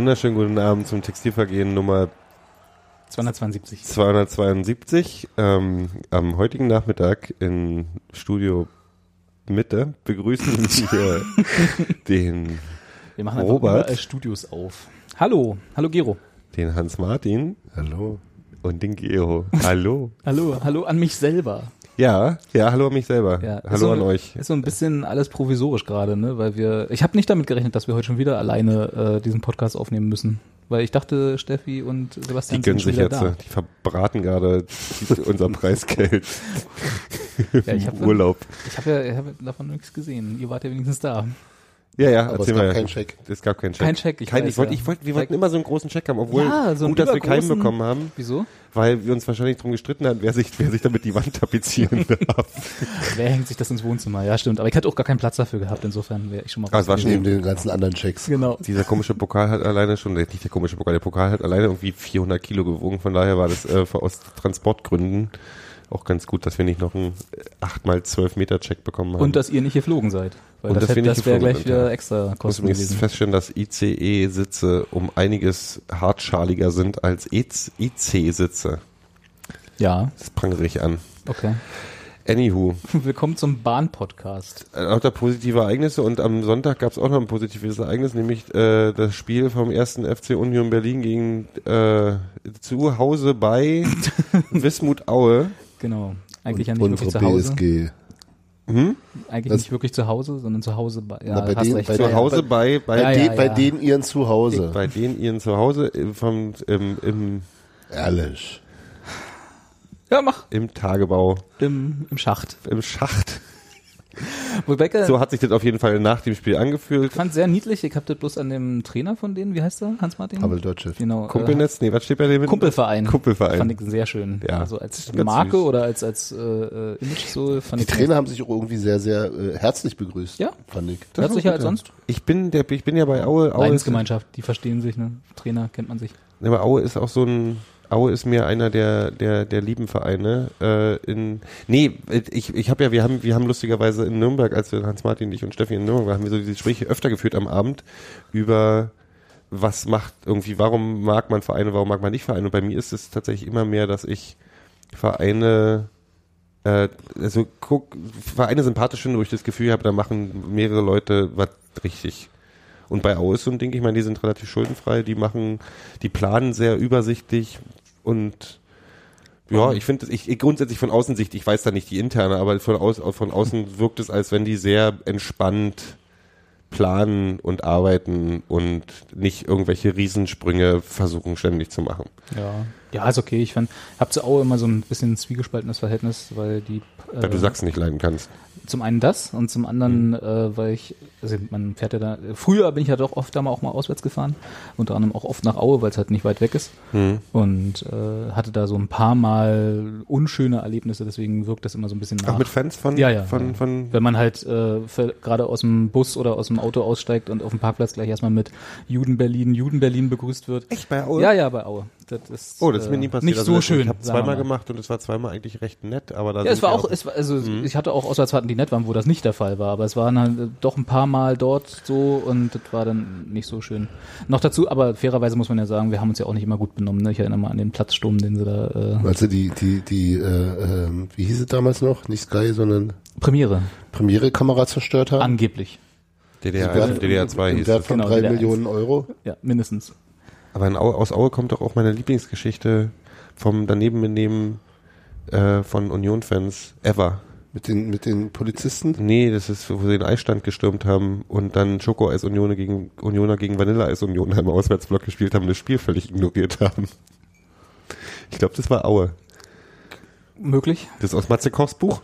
wunderschönen guten Abend zum Textilvergehen Nummer 272. 272. Ähm, am heutigen Nachmittag in Studio Mitte begrüßen wir den Wir machen Robert. Studios auf. Hallo, hallo Gero. den Hans Martin Hallo. und den Geo. Hallo. Hallo, hallo an mich selber. Ja, ja, hallo an mich selber. Ja, hallo so, an euch. Ist so ein bisschen alles provisorisch gerade, ne? Weil wir. Ich habe nicht damit gerechnet, dass wir heute schon wieder alleine äh, diesen Podcast aufnehmen müssen. Weil ich dachte, Steffi und Die Sebastian gönnen sind sich jetzt, wieder die verbraten gerade die- unser Preisgeld da. Ja, ich im habe Urlaub. ich hab ja ich hab davon nichts gesehen. Ihr wart ja wenigstens da. Ja, ja, Aber es gab mal. keinen Check. Es gab keinen Check. Kein Check, ich Kein, weiß, ich wollte, ja. ich wollte, wir wollten immer so einen großen Check haben, obwohl Ja, so gut, dass wir keinen bekommen haben, Wieso? weil wir uns wahrscheinlich drum gestritten haben, wer sich, wer sich damit die Wand tapezieren darf. Wer hängt sich das ins Wohnzimmer? Ja, stimmt. Aber ich hatte auch gar keinen Platz dafür gehabt. Insofern wäre ich schon mal. Ah, es war schon- Neben den ganzen anderen Checks. Genau. Dieser komische Pokal hat alleine schon, nicht der komische Pokal, der Pokal hat alleine irgendwie 400 Kilo gewogen, von daher war das äh, aus Transportgründen auch ganz gut, dass wir nicht noch einen 8 mal 12 Meter Check bekommen haben. Und dass ihr nicht geflogen seid. Weil Und das, nicht das wäre gleich wieder extra Ich muss Kosten gewesen. feststellen, dass ICE-Sitze um einiges hartschaliger sind als IC-Sitze. Ja, Das prangere ich an. okay. Anywho, Willkommen zum Bahn-Podcast. äh, auch da positive Ereignisse und am Sonntag gab es auch noch ein positives Ereignis, nämlich äh, das Spiel vom ersten FC Union Berlin gegen äh, zu Hause bei Wismut Aue. Genau. Eigentlich Und ja nicht wirklich zu Hause. BSG. Hm? Eigentlich Das- nicht wirklich zu Hause, sondern zu Hause bei. Ja, Na, bei recht. bei Zu Hause bei bei, Ja, Bei, ja, den, bei ja. denen ihren Zuhause. bei denen ihren Zuhause äh, vom im, im, Ehrlich. ja, mach. im Tagebau Im, Im Schacht. im Schacht. Rebecca, So hat sich das auf jeden Fall nach dem Spiel angefühlt. ich fand sehr niedlich. Ich habe das bloß an dem Trainer von denen, wie heißt der? Hans-Martin? Pavel Dotschew. Genau. Äh, Kumpelnetz, nee, was steht bei dem? Kumpelverein. Kumpelverein. Fand ich sehr schön. Ja. Also als Ganz Marke süß. oder als, als äh, äh, Image so fand Die ich Trainer haben sich auch irgendwie sehr, sehr äh, herzlich begrüßt. Ja. Fand ich. Das Herzlicher als sonst. Ich bin der, ich bin ja bei Aue. Aue Leidensgemeinschaft, die verstehen sich, ne? Trainer kennt man sich. aber Aue ist auch so ein, Aue ist mir einer der, der, der lieben Vereine. Äh, in, nee, ich, ich habe ja, wir haben, wir haben lustigerweise in Nürnberg, als wir Hans Martin, ich und Steffi in Nürnberg waren, haben wir so diese Gespräche öfter geführt am Abend über was macht irgendwie, warum mag man Vereine, warum mag man nicht Vereine. Und bei mir ist es tatsächlich immer mehr, dass ich Vereine äh, also guck, Vereine sympathisch finde, wo ich das Gefühl habe, da machen mehrere Leute was richtig. Und bei Aue ist so ein Ding, ich meine, die sind relativ schuldenfrei, die machen, die planen sehr übersichtlich und ja, ich finde, ich, ich grundsätzlich von Außensicht, ich weiß da nicht die interne, aber von, aus, von außen wirkt es, als wenn die sehr entspannt planen und arbeiten und nicht irgendwelche Riesensprünge versuchen ständig zu machen. Ja. Ja, ist okay. Ich fand, hab zu Aue immer so ein bisschen zwiegespaltenes Verhältnis, weil die äh, Weil du Sachsen nicht leiden kannst. zum einen das und zum anderen, Mhm. äh, weil ich, also man fährt ja da, früher bin ich ja doch oft da mal auch mal auswärts gefahren, unter anderem auch oft nach Aue, weil es halt nicht weit weg ist Hm. und äh, hatte da so ein paar Mal unschöne Erlebnisse, deswegen wirkt das immer so ein bisschen nach. Auch mit Fans von, Ja, ja, von, von Wenn man halt äh, gerade aus dem Bus oder aus dem Auto aussteigt und auf dem Parkplatz gleich erstmal mit Juden Berlin, Juden Berlin begrüßt wird. Echt bei Aue? Ja, ja, bei Aue. Das ist, Oh, das ist mir äh, nie passiert. Nicht Also so schön. Ich habe zweimal mal. gemacht und es war zweimal eigentlich recht nett, aber da Ja, es war auch, es war, also Mhm. ich hatte auch Auswärtsfahrten, die nett waren, wo das nicht der Fall war, aber es waren halt äh, doch ein paar Mal dort so und das war dann nicht so schön. Noch dazu, aber fairerweise muss man ja sagen, wir haben uns ja auch nicht immer gut benommen. Ne? Ich erinnere mal an den Platzsturm, den sie da äh, Also die, die, die, äh, ähm, wie hieß es damals noch? Nicht Sky, sondern Premiere Premiere-Kamera zerstört haben. angeblich. DDR, Im Wert- 1 und DDR 2 Im hieß Wert es. von Genau, drei DDR Millionen Euro. Ja, mindestens. Aber in Aue, aus Aue kommt doch auch meine Lieblingsgeschichte vom daneben benehmen äh, von Union-Fans ever. Mit den, mit den Polizisten. Nee, das ist, wo sie den Eisstand gestürmt haben und dann Schokoeis-Unioner gegen, Unioner gegen Vanilleeis-Unioner im Auswärtsblock gespielt haben und das Spiel völlig ignoriert haben. Ich glaube, das war Aue. Möglich, Das ist aus Matze Kochs Buch.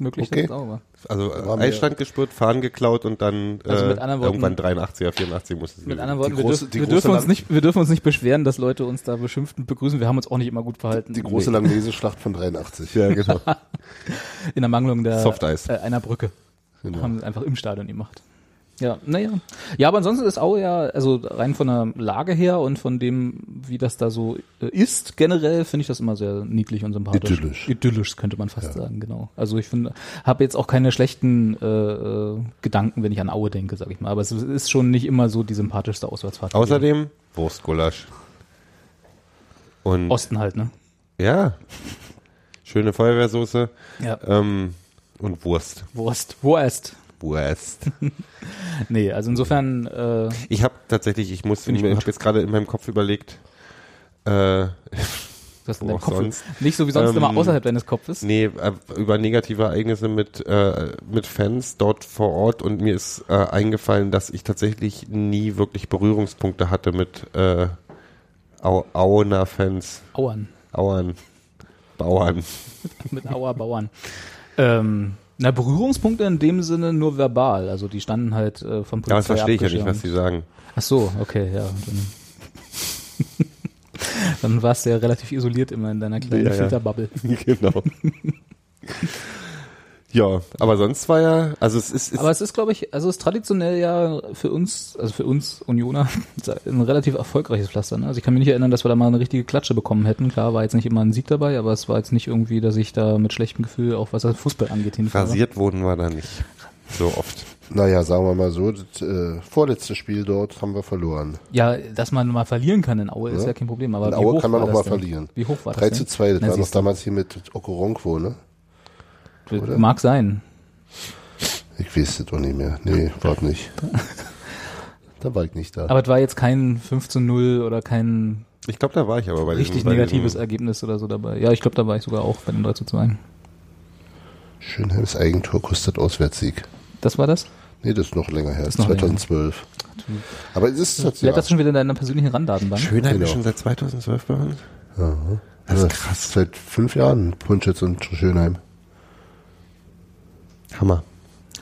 Möglich, Okay. dass es auch war. Also äh, Eisstand gespürt, Fahnen geklaut und dann Also äh, Worten- irgendwann 83er, 84 musste es Mit anderen Worten, wir, große- dürf, wir, dürfen uns nicht, wir dürfen uns nicht beschweren, dass Leute uns da beschimpft und begrüßen. Wir haben uns auch nicht immer gut verhalten. Die große Langnese-Schlacht von 83. Ja, genau. In der Mangelung der. Äh, einer Brücke. Genau. Haben sie einfach im Stadion gemacht. Ja, naja. Ja, aber ansonsten ist Aue ja, also rein von der Lage her und von dem, wie das da so äh, ist, generell finde ich das immer sehr niedlich und sympathisch. Idyllisch. Idyllisch könnte man fast sagen, genau. Also ich finde, habe jetzt auch keine schlechten äh, äh, Gedanken, wenn ich an Aue denke, sag ich mal. Aber es ist schon nicht immer so die sympathischste Auswärtsfahrt. Außerdem Wurstgulasch. Und Osten halt, ne? ja, schöne Feuerwehrsoße Ja. ähm, und Wurst. Wurst. Wurst. Wurst. Nee, also insofern, äh, Ich habe tatsächlich, ich muss, ich habe jetzt gerade in meinem Kopf überlegt, äh, das in deinem Kopf sonst. nicht so wie sonst Ähm, immer außerhalb deines Kopfes. nee, äh, über negative Ereignisse mit, äh, mit Fans dort vor Ort und mir ist äh, eingefallen, dass ich tatsächlich nie wirklich Berührungspunkte hatte mit äh, Au Auener Fans, Auern. Auern, Bauern. mit Auer Bauern. Ähm, na, Berührungspunkte in dem Sinne nur verbal. Also die standen halt äh, vom Polizei Ja, das verstehe ich ja nicht, was sie sagen. Ach so, okay, ja. Dann, dann warst du ja relativ isoliert immer in deiner kleinen Ja, ja. Filterbubble. genau. ja, aber sonst war ja, also es ist, ist Aber es ist, glaube ich, also es ist traditionell ja für uns, also für uns Unioner, ein relativ erfolgreiches Pflaster. Ne? Also ich kann mich nicht erinnern, dass wir da mal eine richtige Klatsche bekommen hätten. Klar, war jetzt nicht immer ein Sieg dabei, aber es war jetzt nicht irgendwie, dass ich da mit schlechtem Gefühl, auch was Fußball angeht, hinfahre. rasiert wurden wir da nicht so oft. Naja, sagen wir mal so, das äh, vorletzte Spiel dort haben wir verloren. Ja, dass man mal verlieren kann in Aue ist Ja. ja kein Problem. Aber In wie Aue hoch kann man das mal denn? verlieren. Wie hoch war 3 das zu denn? 2, das Na, war noch damals hier mit Okoronkwo, ne? Oder? Mag sein. Ich weiß das doch nicht mehr. Nee, war nicht. da war ich nicht da. Aber es war jetzt kein 5 zu 0 oder kein Ich glaube, da war ich aber bei richtig diesem, bei negatives diesem, Ergebnis oder so dabei. Ja, ich glaube, da war ich sogar auch bei dem 3 zu 2. Schönheims Eigentor kostet Auswärtssieg. Das war das? Nee, das ist noch länger her, Das ist noch länger. 2012. Aber es ist das, Wer ja. das schon wieder in deiner persönlichen Randdatenbank? Schönheim Genau. ist schon seit 2012 bei uns. Aha. Das ist krass. Seit fünf Jahren Punschitz und Schönheim. Hammer.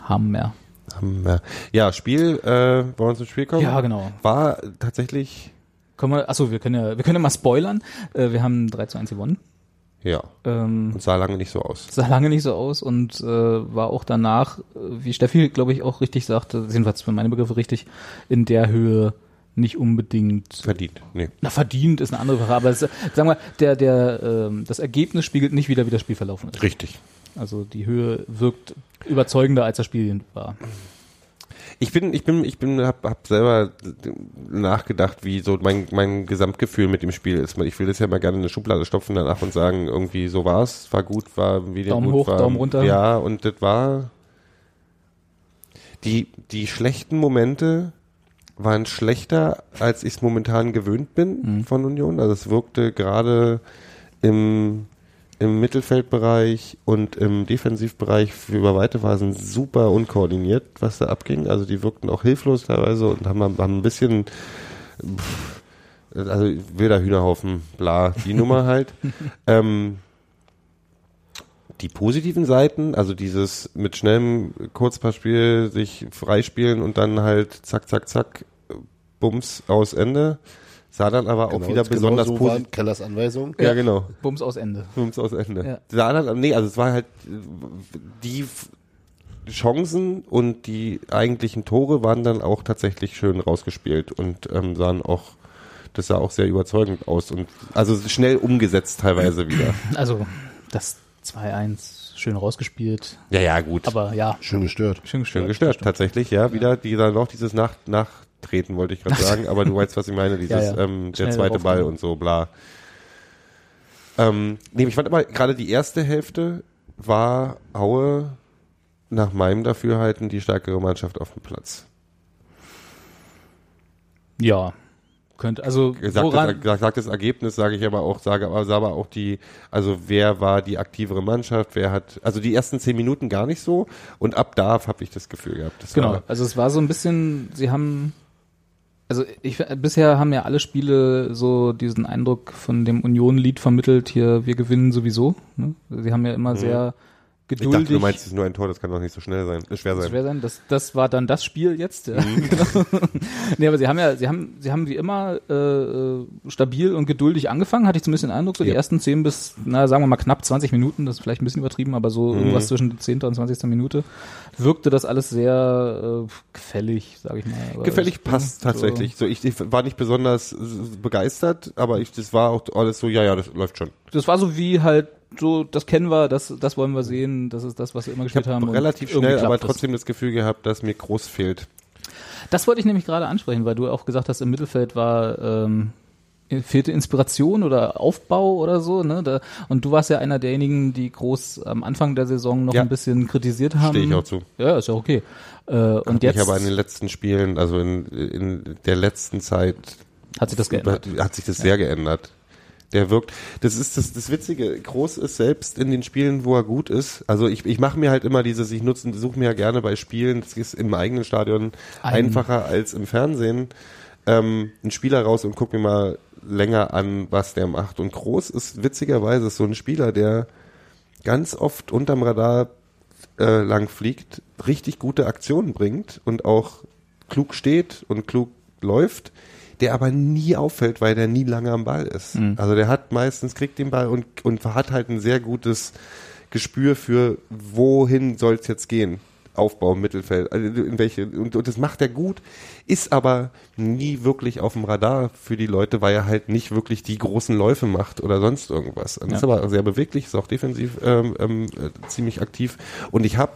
Hammer. Hammer. Ja, Spiel, äh, wollen wir zum Spiel kommen? Ja, genau. War tatsächlich, Können wir, achso, wir können ja, wir können ja mal spoilern. Äh, wir haben 3 zu 1 gewonnen. ja, Ähm, und sah lange nicht so aus. sah lange nicht so aus und äh, war auch danach, äh, wie Steffi, glaube ich, auch richtig sagte, jedenfalls für meine Begriffe richtig, in der Höhe nicht unbedingt Verdient. Nee. na, verdient ist eine andere Frage, aber es, sagen wir, der, der, ähm, das Ergebnis spiegelt nicht wieder, wie das Spiel verlaufen ist. Richtig. Also die Höhe wirkt überzeugender, als das Spiel war. Ich bin, ich bin, ich bin, hab, hab selber nachgedacht, wie so mein, mein Gesamtgefühl mit dem Spiel ist. Ich will das ja mal gerne in eine Schublade stopfen danach und sagen, irgendwie so war's, war gut, war wieder Daumen gut, hoch, war, Daumen runter. Ja, und das war die, die schlechten Momente waren schlechter, als ich es momentan gewöhnt bin Mhm. von Union. Also es wirkte gerade im, im Mittelfeldbereich und im Defensivbereich für über weite Phasen super unkoordiniert, was da abging. Also die wirkten auch hilflos teilweise und haben, haben ein bisschen, pff, also wilder Hühnerhaufen, bla, die Nummer halt. ähm, die positiven Seiten, also dieses mit schnellem Kurzpassspiel sich freispielen und dann halt zack, zack, zack, Bums aus Ende, sah dann aber auch Genau, wieder genau besonders so war positiv. Kellers Anweisung. Ja, genau. Bums aus Ende. Bums aus Ende. Ja. Sah dann, nee, also es war halt die Chancen und die eigentlichen Tore waren dann auch tatsächlich schön rausgespielt und ähm, sahen auch, das sah auch sehr überzeugend aus und also schnell umgesetzt teilweise wieder. Also das 2-1 schön rausgespielt, Ja, ja, gut. aber ja, Schön gestört. schön gestört. Schön gestört, tatsächlich, ja. Wieder die dann noch dieses Nach Nachtreten, wollte ich gerade sagen, aber du weißt, was ich meine, dieses Ja, ja. Ähm, der Schnell zweite Ball und so, bla. Ähm, nee, ich fand aber gerade die erste Hälfte war Aue nach meinem Dafürhalten die stärkere Mannschaft auf dem Platz. Ja, könnte, also Gesagt woran, das, sagt das Ergebnis, sage ich aber auch, sage aber, sage aber auch die, also wer war die aktivere Mannschaft, wer hat, also die ersten zehn Minuten gar nicht so und ab da habe ich das Gefühl gehabt. Das genau, war, also es war so ein bisschen, sie haben, also ich, bisher haben ja alle Spiele so diesen Eindruck von dem Union-Lied vermittelt, hier, wir gewinnen sowieso. Ne? Sie haben ja immer Mhm. sehr Ich geduldig. dachte, du meinst, es ist nur ein Tor, das kann doch nicht so schnell sein, äh, schwer sein. schwer sein. Das, das war dann das Spiel jetzt. Ja. Mhm. Genau. nee, aber sie haben ja, sie haben, sie haben wie immer äh, stabil und geduldig angefangen, hatte ich zumindest den Eindruck, so die Ja. ersten 10 bis, na, sagen wir mal knapp 20 Minuten, das ist vielleicht ein bisschen übertrieben, aber so Mhm. irgendwas zwischen der 10. und 20. Minute wirkte das alles sehr äh, gefällig, sage ich mal. Aber Gefällig ich- passt so- tatsächlich. So, ich, ich war nicht besonders begeistert, aber ich, das war auch alles so, ja, ja, das läuft schon. Das war so wie halt so, das kennen wir, das, das wollen wir sehen, das ist das, was wir immer Ich gespielt haben. habe und relativ schnell, aber trotzdem das Gefühl gehabt, dass mir groß fehlt. Das wollte ich nämlich gerade ansprechen, weil du auch gesagt hast, im Mittelfeld war ähm, fehlte Inspiration oder Aufbau oder so, ne? Da, und du warst ja einer derjenigen, die groß am Anfang der Saison noch Ja. ein bisschen kritisiert haben. Stehe ich auch zu. Ja, ist ja okay. Äh, und Hat jetzt mich aber in den letzten Spielen, also in, in der letzten Zeit, hat sich das geändert. hat sich das sehr geändert. Der wirkt, das ist das, das Witzige, Groß ist selbst in den Spielen, wo er gut ist. Also ich, ich mache mir halt immer dieses, ich nutze, suche mir ja gerne bei Spielen, das ist im eigenen Stadion Ein- einfacher als im Fernsehen, ähm, einen Spieler raus und guck mir mal länger an, was der macht. Und Groß ist witzigerweise so ein Spieler, der ganz oft unterm Radar äh, lang fliegt, richtig gute Aktionen bringt und auch klug steht und klug läuft, der aber nie auffällt, weil der nie lange am Ball ist. Also der hat meistens, kriegt den Ball und, und hat halt ein sehr gutes Gespür für, wohin soll es jetzt gehen. Aufbau im Mittelfeld, also in welche, und, und das macht er gut, ist aber nie wirklich auf dem Radar für die Leute, weil er halt nicht wirklich die großen Läufe macht oder sonst irgendwas. Und Ja. Ist aber sehr beweglich, ist auch defensiv ähm, ähm, äh, ziemlich aktiv. Und ich habe,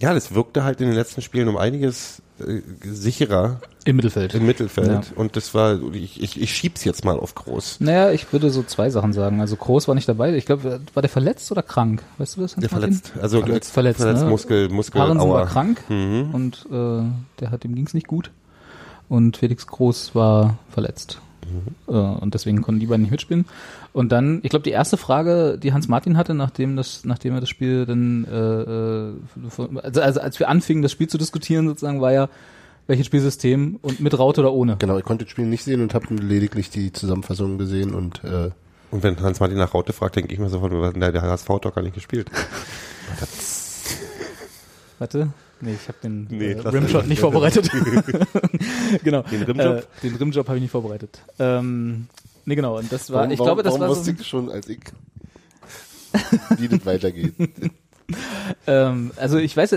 ja, das wirkte halt in den letzten Spielen um einiges äh, sicherer Im Mittelfeld. im Mittelfeld. Ja. Und das war, ich, ich, ich schieb's jetzt mal auf groß. Naja, ich würde so zwei Sachen sagen. Also Groß war nicht dabei. Ich glaube, war der verletzt oder krank? Weißt du das? Der verletzt, also Verletzt, verletzt, ne? Muskel, Muskel, Parensen war krank Mhm. und äh, der hat ihm ging's nicht gut. Und Felix Groß war verletzt. Mhm. Und deswegen konnten die beiden nicht mitspielen. Und dann, ich glaube, die erste Frage, die Hans Martin hatte, nachdem das, nachdem er das Spiel dann, äh, äh, also, also als wir anfingen, das Spiel zu diskutieren, sozusagen, war ja, welches Spielsystem und mit Raute oder ohne. Genau, ich konnte das Spiel nicht sehen und habe lediglich die Zusammenfassung gesehen und äh, Und wenn Hans-Martin nach Raute fragt, denke ich mir sofort, der HSV hat doch gar nicht gespielt. Warte. Nee, ich habe den Nee, äh, Rimshot nicht vorbereitet. genau. Den Rimjob? Äh, den Rimjob habe ich nicht vorbereitet. Ähm, nee, genau. Und das war, warum, ich glaube, das warum war so, wusste ich schon, als ich wie das weitergeht. ähm, also ich weiß,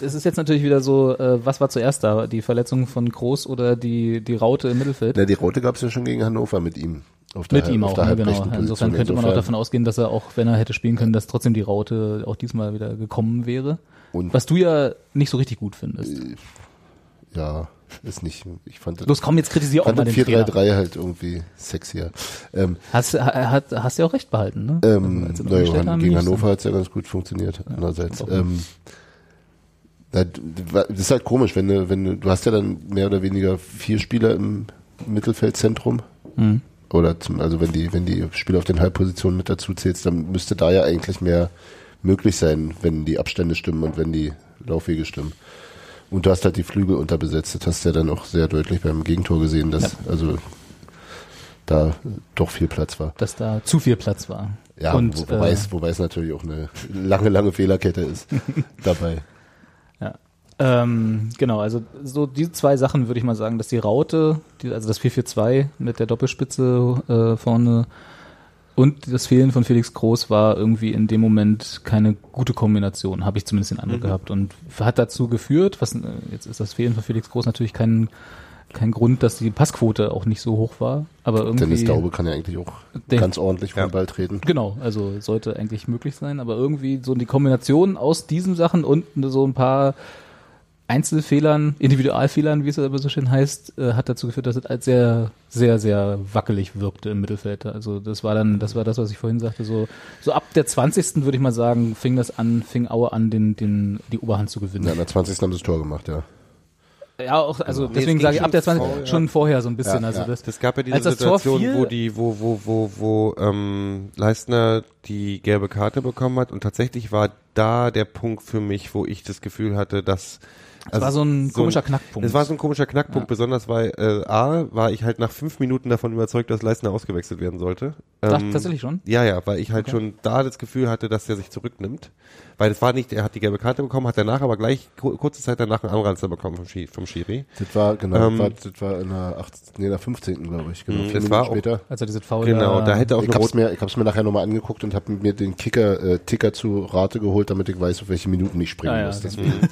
es ist jetzt natürlich wieder so, äh, was war zuerst da? Die Verletzung von Groß oder die, die Raute im Mittelfeld? Na, die Rote gab es ja schon gegen Hannover mit ihm. Auf Mit der, ihm auf auch, der ne, genau. Insofern Position. könnte man auch Insofern- davon ausgehen, dass er auch, wenn er hätte spielen können, dass trotzdem die Raute auch diesmal wieder gekommen wäre. Und Was du ja nicht so richtig gut findest. ja, ist nicht. Ich fand das, Los, komm, jetzt kritisier auch fand mal den Trainer. 4-3-3 halt irgendwie sexier. Ähm, Hast, ha- hat, hast ja auch recht behalten, ne? ähm, Als sie naja, haben, gegen. Hannover hat es ja ganz gut funktioniert. andererseits. doch. Ähm, das ist halt komisch, wenn du, wenn du, du hast ja dann mehr oder weniger vier Spieler im Mittelfeldzentrum. Mhm. Oder zum, also wenn die, wenn die Spieler auf den Halbpositionen mit dazu zählst, dann müsste da ja eigentlich mehr möglich sein, wenn die Abstände stimmen und wenn die Laufwege stimmen. Und du hast halt die Flügel unterbesetzt. Das hast du ja dann auch sehr deutlich beim Gegentor gesehen, dass also da doch viel Platz war. Dass da zu viel Platz war. Ja, Und, wo, wobei, äh, es, wobei es natürlich auch eine lange, lange Fehlerkette ist dabei. Ja. Ähm, genau, also so die zwei Sachen würde ich mal sagen, dass die Raute, die, also das 4-4-2 mit der Doppelspitze äh, vorne und das Fehlen von Felix Groß war irgendwie in dem Moment keine gute Kombination, habe ich zumindest den Eindruck gehabt und hat dazu geführt, was äh, jetzt ist das Fehlen von Felix Groß natürlich kein kein Grund, dass die Passquote auch nicht so hoch war, aber irgendwie Dennis Daube kann ja eigentlich auch Den- ganz ordentlich vom Ja. Ball treten. Genau, also sollte eigentlich möglich sein, aber irgendwie so die Kombination aus diesen Sachen und so ein paar Einzelfehlern, Individualfehlern, wie es aber so schön heißt, äh, hat dazu geführt, dass es als sehr, sehr, sehr wackelig wirkte im Mittelfeld. Also das war dann, das war das, was ich vorhin sagte, so, so ab der 20. würde ich mal sagen, fing das an, fing Aue an, den, den, die Oberhand zu gewinnen. Ja, in der 20. haben sie das Tor gemacht, ja. Ja, auch, also Nee, deswegen sage ich ab der schon 20. vor, ja. schon vorher so ein bisschen. Ja, also ja. das, Das gab ja diese Situation, fiel- wo die, wo, wo, wo, wo ähm, Leistner die gelbe Karte bekommen hat und tatsächlich war da der Punkt für mich, wo ich das Gefühl hatte, dass Es war so ein so komischer ein- Knackpunkt. Es war so ein komischer Knackpunkt, besonders weil äh, A, war ich halt nach fünf Minuten davon überzeugt, dass Leistner ausgewechselt werden sollte. Ach, Ähm, tatsächlich schon? Ja, ja, weil ich halt Okay. schon da das Gefühl hatte, dass er sich zurücknimmt. Weil es war nicht, er hat die gelbe Karte bekommen, hat danach aber gleich ku- kurze Zeit danach einen Anranzer bekommen vom, Schi vom Schiri. Das war, genau, Ähm, war, das war in der 18, nee, in der 15. glaube ich, genau, Mhm, vier Minuten war auch- später. Also diese Foul Genau, da hätte auch Ich hab's mir, ich hab's mir nachher nochmal angeguckt und habe mir den Kicker, äh, Ticker zu Rate geholt, damit ich weiß, auf welche Minuten ich springen Ah, ja, muss. okay.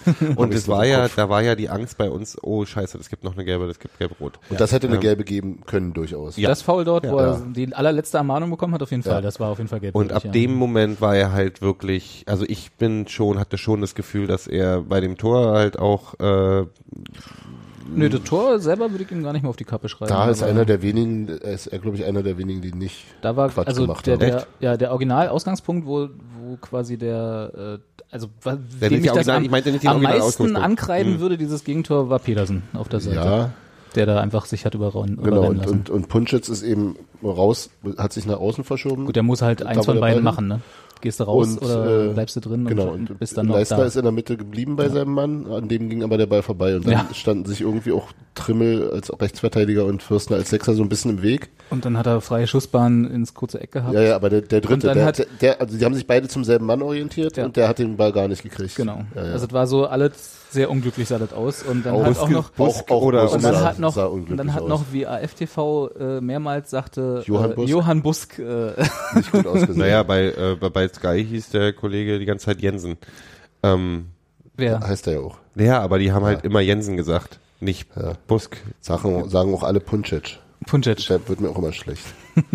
Deswegen. und es war ja, da war ja die Angst bei uns, oh scheiße, es gibt noch eine gelbe, es gibt gelb-rot. Und das hätte eine gelbe geben können, durchaus. Ja. Das Foul dort, wo Ja. er die allerletzte Ermahnung bekommen hat, auf jeden Fall. Ja. Das war auf jeden Fall gelb. Und ab ja. dem Moment war er halt wirklich, also ich bin schon, hatte schon das Gefühl, dass er bei dem Tor halt auch, äh, Nö, das Tor selber würde ich ihm gar nicht mehr auf die Kappe schreiben. Da ist einer der wenigen, ist er, glaube ich, einer der wenigen, die nicht da war Quatsch also gemacht der, haben. der, ja, der Original-Ausgangspunkt, wo, wo quasi der, äh, also Der dem nicht ich das Original- am, ich meinte nicht den am meisten ankreiden Mhm. würde, dieses Gegentor, war Petersen auf der Seite. Ja, Der da einfach sich hat überrennen, genau. Und, lassen. und, und Punschitz ist eben raus, hat sich nach außen verschoben. Gut, der muss halt eins von der beiden machen, ne? Gehst du raus Und, oder äh, bleibst du drin Genau, und, und bist dann noch Leicester da. ist in der Mitte geblieben bei seinem Mann, an dem ging aber der Ball vorbei und dann Ja. standen sich irgendwie auch Trimmel als Rechtsverteidiger und Fürstner als Sechser so ein bisschen im Weg. Und dann hat er freie Schussbahn ins kurze Eck gehabt. Ja, ja, aber der, der dritte, der, hat- der, der, also die haben sich beide zum selben Mann orientiert Ja. und der hat den Ball gar nicht gekriegt. Genau. Ja, ja. Also es war so alles sehr unglücklich sah das aus und dann Auch- halt auch noch auch, auch oder- Busk und dann sah- hat noch und dann hat noch wie AFTV äh, mehrmals sagte Johann äh, Busk. Johann Busk äh, nicht gut ausgesehen. naja, bei, äh, bei- bei Sky hieß der Kollege die ganze Zeit Jensen. Ähm, wer heißt er ja auch. ja, aber die haben halt immer Jensen gesagt, nicht Ja. Busk. Sagen, sagen auch alle Puncic. Puncic. Der wird mir auch immer schlecht.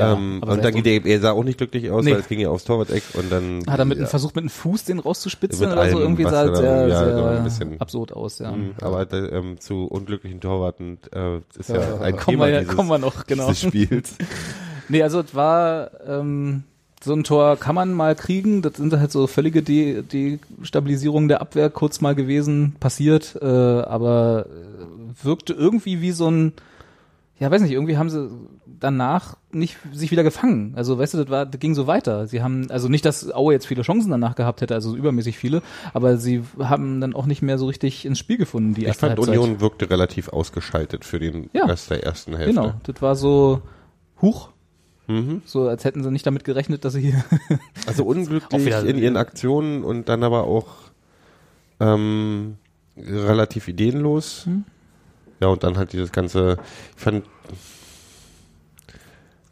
Ja, ähm, und dann sehr geht er, sah auch nicht glücklich aus, Nee. weil es ging ja aufs Torwart-Eck und dann Hat er mit Ja. einem versucht mit dem Fuß den rauszuspitzen oder so irgendwie sah es sehr, ja, sehr so ein bisschen- absurd aus, ja. Mhm, aber ähm, zu unglücklichen Torwarten äh, ist ja, ein Kommen Thema wir, ja, dieses, kommen wir noch, genau. dieses Spiels. Nee, also es war ähm, so ein Tor kann man mal kriegen. Das sind halt so völlige De Destabilisierungen der Abwehr kurz mal gewesen, passiert, äh, aber äh, wirkte irgendwie wie so ein, ja weiß nicht, irgendwie haben sie danach nicht sich wieder gefangen. Also weißt du, das war, das ging so weiter. Sie haben, also nicht, dass Aue jetzt viele Chancen danach gehabt hätte, also übermäßig viele, aber sie haben dann auch nicht mehr so richtig ins Spiel gefunden. Die Ich erste fand Halbzeit. Union wirkte relativ ausgeschaltet für den Ja. Rest der ersten Hälfte. Genau, das war so Huch. Mhm. So, als hätten sie nicht damit gerechnet, dass sie hier Also unglücklich in ihren Aktionen und dann aber auch ähm, relativ ideenlos. Hm. Ja, und dann halt dieses ganze, ich fand,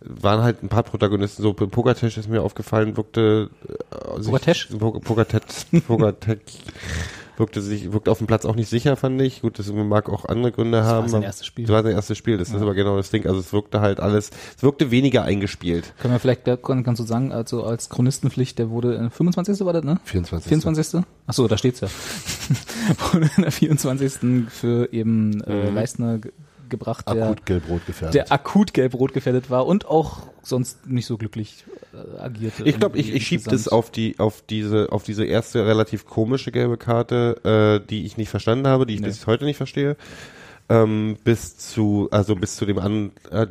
waren halt ein paar Protagonisten, so Pogatesh ist mir aufgefallen, wirkte äh, Pogatet, Pogatet wirkte sich, wirkte auf dem Platz auch nicht sicher, fand ich. Gut, das mag auch andere Gründe war haben. sein erstes Spiel. Das war sein erstes Spiel, das ist aber genau das Ding. Also es wirkte halt alles, es wirkte weniger eingespielt. Können wir vielleicht, kannst du sagen, also als Chronistenpflicht, der wurde, äh, 25. war das, ne? 24. 24. Ach so, da steht's ja. wurde in der 24. für eben äh, Mhm. Leistner gebracht, der, Akut gelb-rot gefährdet. der akut gelb-rot gefährdet war und auch sonst nicht so glücklich äh, agierte. Ich glaube, ich, ich schieb das auf die, auf diese, auf diese erste relativ komische gelbe Karte, äh, die ich nicht verstanden habe, die ich Nee. bis heute nicht verstehe, ähm, bis zu, also bis zu dem an, äh,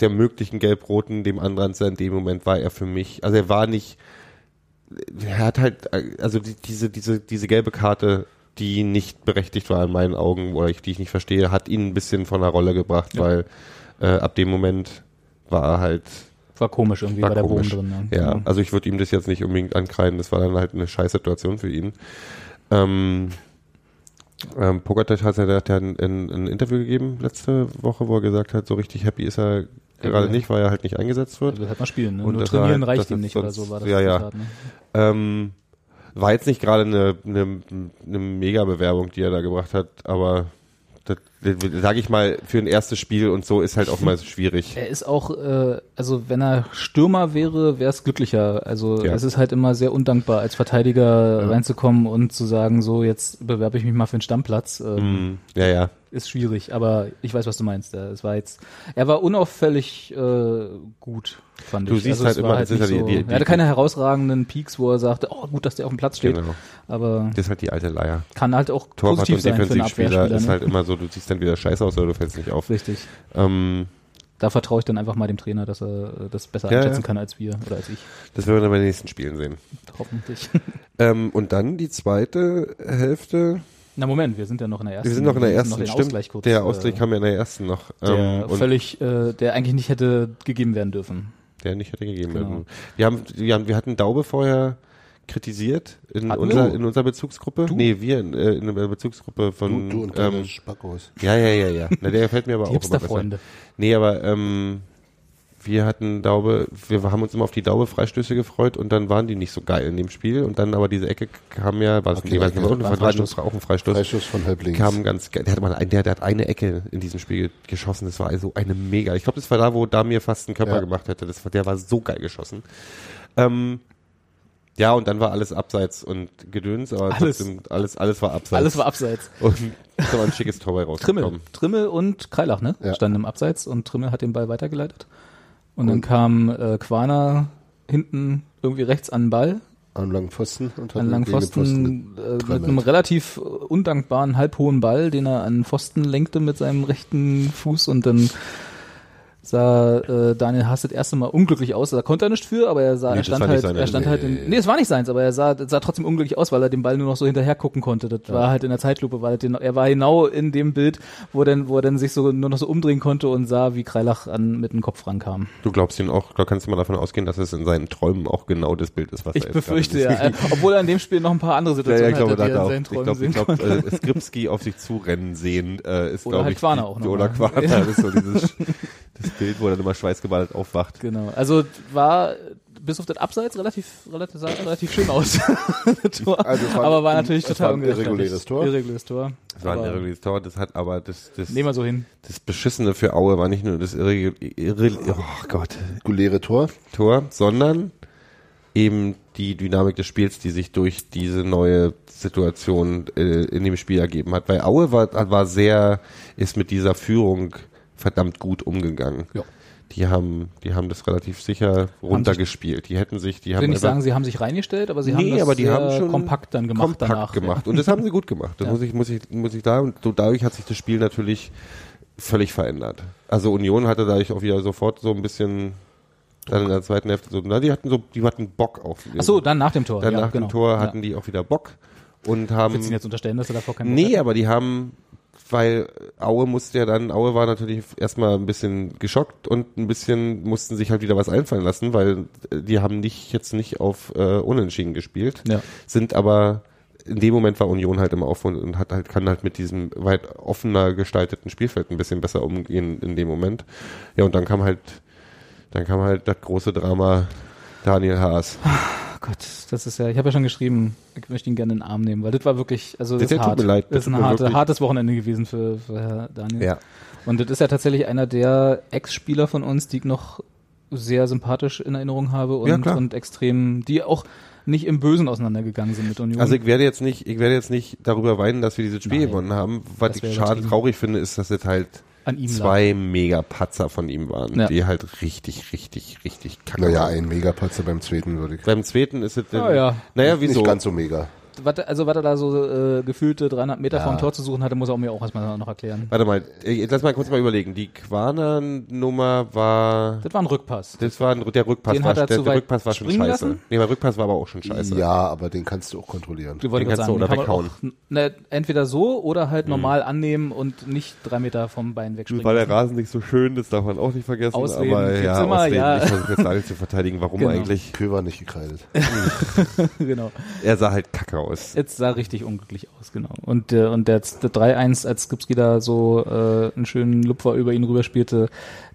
der möglichen gelb-roten, dem Anranzer in dem Moment war er für mich, also er war nicht, er hat halt, äh, also die, diese, diese, diese gelbe Karte, die nicht berechtigt war in meinen Augen, oder ich, die ich nicht verstehe, hat ihn ein bisschen von der Rolle gebracht, Ja. weil äh, ab dem Moment war er halt War komisch irgendwie, war war der komisch. Boden drin. Ja, Genau. also ich würde ihm das jetzt nicht unbedingt ankreiden, das war dann halt eine scheiß Situation für ihn. Ähm, ähm, Pogacar hat hat ja ein, ein, ein Interview gegeben letzte Woche, wo er gesagt hat, so richtig happy ist er gerade Ja. nicht, weil er halt nicht eingesetzt wird. Also, das hat man spielen, ne? Und Nur trainieren halt- reicht ihm nicht oder so war das. ja, ja. Zitat, ne? Ähm, war jetzt nicht gerade eine, eine, eine Mega-Bewerbung, die er da gebracht hat, aber das, sage ich mal, für ein erstes Spiel und so ist halt auch mal schwierig. Er ist auch, äh, also wenn er Stürmer wäre, wäre es glücklicher. Also Ja. es ist halt immer sehr undankbar, als Verteidiger reinzukommen und zu sagen, so jetzt bewerbe ich mich mal für einen Stammplatz. Ähm, Mm, ja, ja. Ist schwierig, aber ich weiß, was du meinst. Ja, Es war jetzt, er war unauffällig äh, gut, fand Du ich. siehst also halt immer, ja die- so, die- die- er hatte keine herausragenden Peaks, wo er sagte, oh gut, dass der auf dem Platz steht. Genau. Aber Das ist halt die alte Leier. kann halt auch Torwart positiv und sein für einen Defensivspieler ist ne? halt immer so, du siehst dann wieder scheiße aus oder du fällst nicht auf. Richtig. Ähm, da vertraue ich dann einfach mal dem Trainer, dass er das besser Ja, einschätzen kann als wir oder als ich. Das werden wir dann bei den nächsten Spielen sehen. Hoffentlich. Ähm, und dann die zweite Hälfte. Na Moment, wir sind ja noch in der ersten. Wir sind noch in der ersten, den stimmt. Ausgleich kurz, der Ausgleich äh, kam ja in der ersten noch. der ähm, völlig, äh, der eigentlich nicht hätte gegeben werden dürfen. der nicht hätte gegeben Genau. werden. Wir haben, wir haben, wir hatten Daube vorher kritisiert in Hatten unserer, wir? in unserer Bezugsgruppe. Nee, wir in, äh, in der Bezugsgruppe Du, von, du und deine ähm, Spackos. ja, ja, ja, ja. Na, der gefällt mir aber Die auch immer besser. Hipster-Freunde. Nee, aber ähm, wir hatten Daube, wir haben uns immer auf die Daube-Freistöße gefreut und dann waren die nicht so geil in dem Spiel und dann aber diese Ecke kam ja, war es Okay, nee, war okay. War war Freistoß. auch ein Freistoß. Freischuss von halb links. Kam ganz geil. Der hat, mal ein, der, der hat eine Ecke in diesem Spiel geschossen. Das war also eine mega. Ich glaube, das war da, wo Damir fast einen Körper Ja. gemacht hätte. Das war, der war so geil geschossen. Ähm, ja, und dann war alles abseits und Gedöns, aber Alles. trotzdem, alles, alles war abseits. Alles war abseits. Und da war ein schickes Tor bei Trimmel. rausgekommen. Trimmel und Kreilach, ne? Ja. Standen im Abseits und Trimmel hat den Ball weitergeleitet. Und, dann kam äh, Quaner hinten irgendwie rechts an den Ball, An langen Pfosten und hat an langen Pfosten, äh, mit einem relativ undankbaren, halbhohen Ball, den er an den Pfosten lenkte mit seinem rechten Fuß und dann sah äh, Daniel Haas das erste Mal unglücklich aus. Da konnte er nicht für, aber er sah, Nee, er das stand halt, er stand halt in, nee. nee, es war nicht seins, aber er sah, sah trotzdem unglücklich aus, weil er den Ball nur noch so hinterher gucken konnte. Das war halt in der Zeitlupe, weil er, den, er war genau in dem Bild, wo er dann, wo er dann sich so nur noch so umdrehen konnte und sah, wie Kreilach an, mit dem Kopf rankam. Du glaubst ihn auch, da kannst du mal davon ausgehen, dass es in seinen Träumen auch genau das Bild ist, was Ich er jetzt befürchte ja, äh, obwohl er in dem Spiel noch ein paar andere Ja, ja, Situationen ich glaube, hatte, da die er in seinen ich Träumen ich glaube, äh, Skripski auf sich zurennen sehen, äh, ist, Oder glaube halt ich, die- auch noch Oder. Quaner, Ja. das ist so dieses, das Bild, wo er dann immer schweißgebadet aufwacht. Genau. Also war bis auf das Abseits relativ, relativ, sah relativ schön aus. das Tor. Also es war aber war natürlich es total war irreguläres Tor. Irreguläres Tor. Das war ein irreguläres Tor, das hat aber das, das, Nehmen wir so hin. das Beschissene für Aue war nicht nur das irre, irre, oh Gott, Guläre Tor. Tor, sondern eben die Dynamik des Spiels, die sich durch diese neue Situation äh, in dem Spiel ergeben hat. Weil Aue war, war sehr, ist mit dieser Führung verdammt gut umgegangen. Ja. Die haben, die haben das relativ sicher runtergespielt. Die hätten sich, die Ich haben will nicht sagen, sie haben sich reingestellt, aber sie haben nee, das aber die sehr haben schon kompakt dann gemacht kompakt danach. gemacht. Und das haben sie gut gemacht. Das Ja. muss ich, muss ich, muss ich da und dadurch hat sich das Spiel natürlich völlig verändert. Also Union hatte dadurch auch wieder sofort so ein bisschen dann in der zweiten Hälfte so, na, die hatten so, die hatten Bock auf. Ach so, dann nach dem Tor. dann ja, nach genau. dem Tor ja. hatten die auch wieder Bock und haben du ihn jetzt unterstellen, dass er davor keinen Bock Nee, hatte? aber die haben, weil Aue musste ja dann, Aue war natürlich erstmal ein bisschen geschockt und ein bisschen mussten sich halt wieder was einfallen lassen, weil äh, die haben nicht jetzt nicht auf äh, Unentschieden gespielt, Ja. sind aber in dem Moment war Union halt im Aufwand und hat halt, kann halt mit diesem weit offener gestalteten Spielfeld ein bisschen besser umgehen in dem Moment. Ja, und dann kam halt, dann kam halt das große Drama Daniel Haas. Gott, das ist ja, ich habe ja schon geschrieben, ich möchte ihn gerne in den Arm nehmen, weil das war wirklich, also das, Das ist tut hart. mir leid, das das ist tut ein harte, hartes Wochenende gewesen für, für Herr Daniel. Ja. Und das ist ja tatsächlich einer der Ex-Spieler von uns, die ich noch sehr sympathisch in Erinnerung habe und, Ja, und extrem, die auch nicht im Bösen auseinandergegangen sind mit Union. Also ich werde jetzt nicht, ich werde jetzt nicht darüber weinen, dass wir dieses Spiel Nein. gewonnen haben. Was ich schade traurig finde, ist, dass es halt An ihm zwei Mega-Patzer von ihm waren, Ja. die halt richtig, richtig, richtig kacke Naja, waren. ein Megapatzer beim zweiten würde ich. Beim zweiten ist es, Ah, ja. naja, wieso? Nicht ganz so mega. Was, also was er da so äh, gefühlte 300 Meter Ja. vom Tor zu suchen hatte, muss er mir auch erstmal noch erklären. Warte mal, jetzt lass mal kurz mal überlegen. Die Quaner-Nummer war, Das war ein Rückpass. das war ein, der Rückpass Den war, hat er der, zu der Rückpass war schon scheiße. lassen? Nee, der Rückpass war aber auch schon scheiße. Ja, aber den kannst du auch kontrollieren. Du Den kannst du sagen, oder kann man weghauen. auch, ne, entweder so oder halt normal annehmen und nicht drei Meter vom Bein wegspringen. Weil der. Rasen nicht so schön, das darf man auch nicht vergessen. Ausreden aber ja, immer, Ausreden. ja. Ich versuche jetzt alle zu verteidigen, warum Genau. eigentlich. Kö war nicht gekreidet. genau. Er sah halt kacke aus. Jetzt sah richtig unglücklich aus, genau. Und, äh, und der, der 3-1, als Skipski da so äh, einen schönen Lupfer über ihn rüberspielte,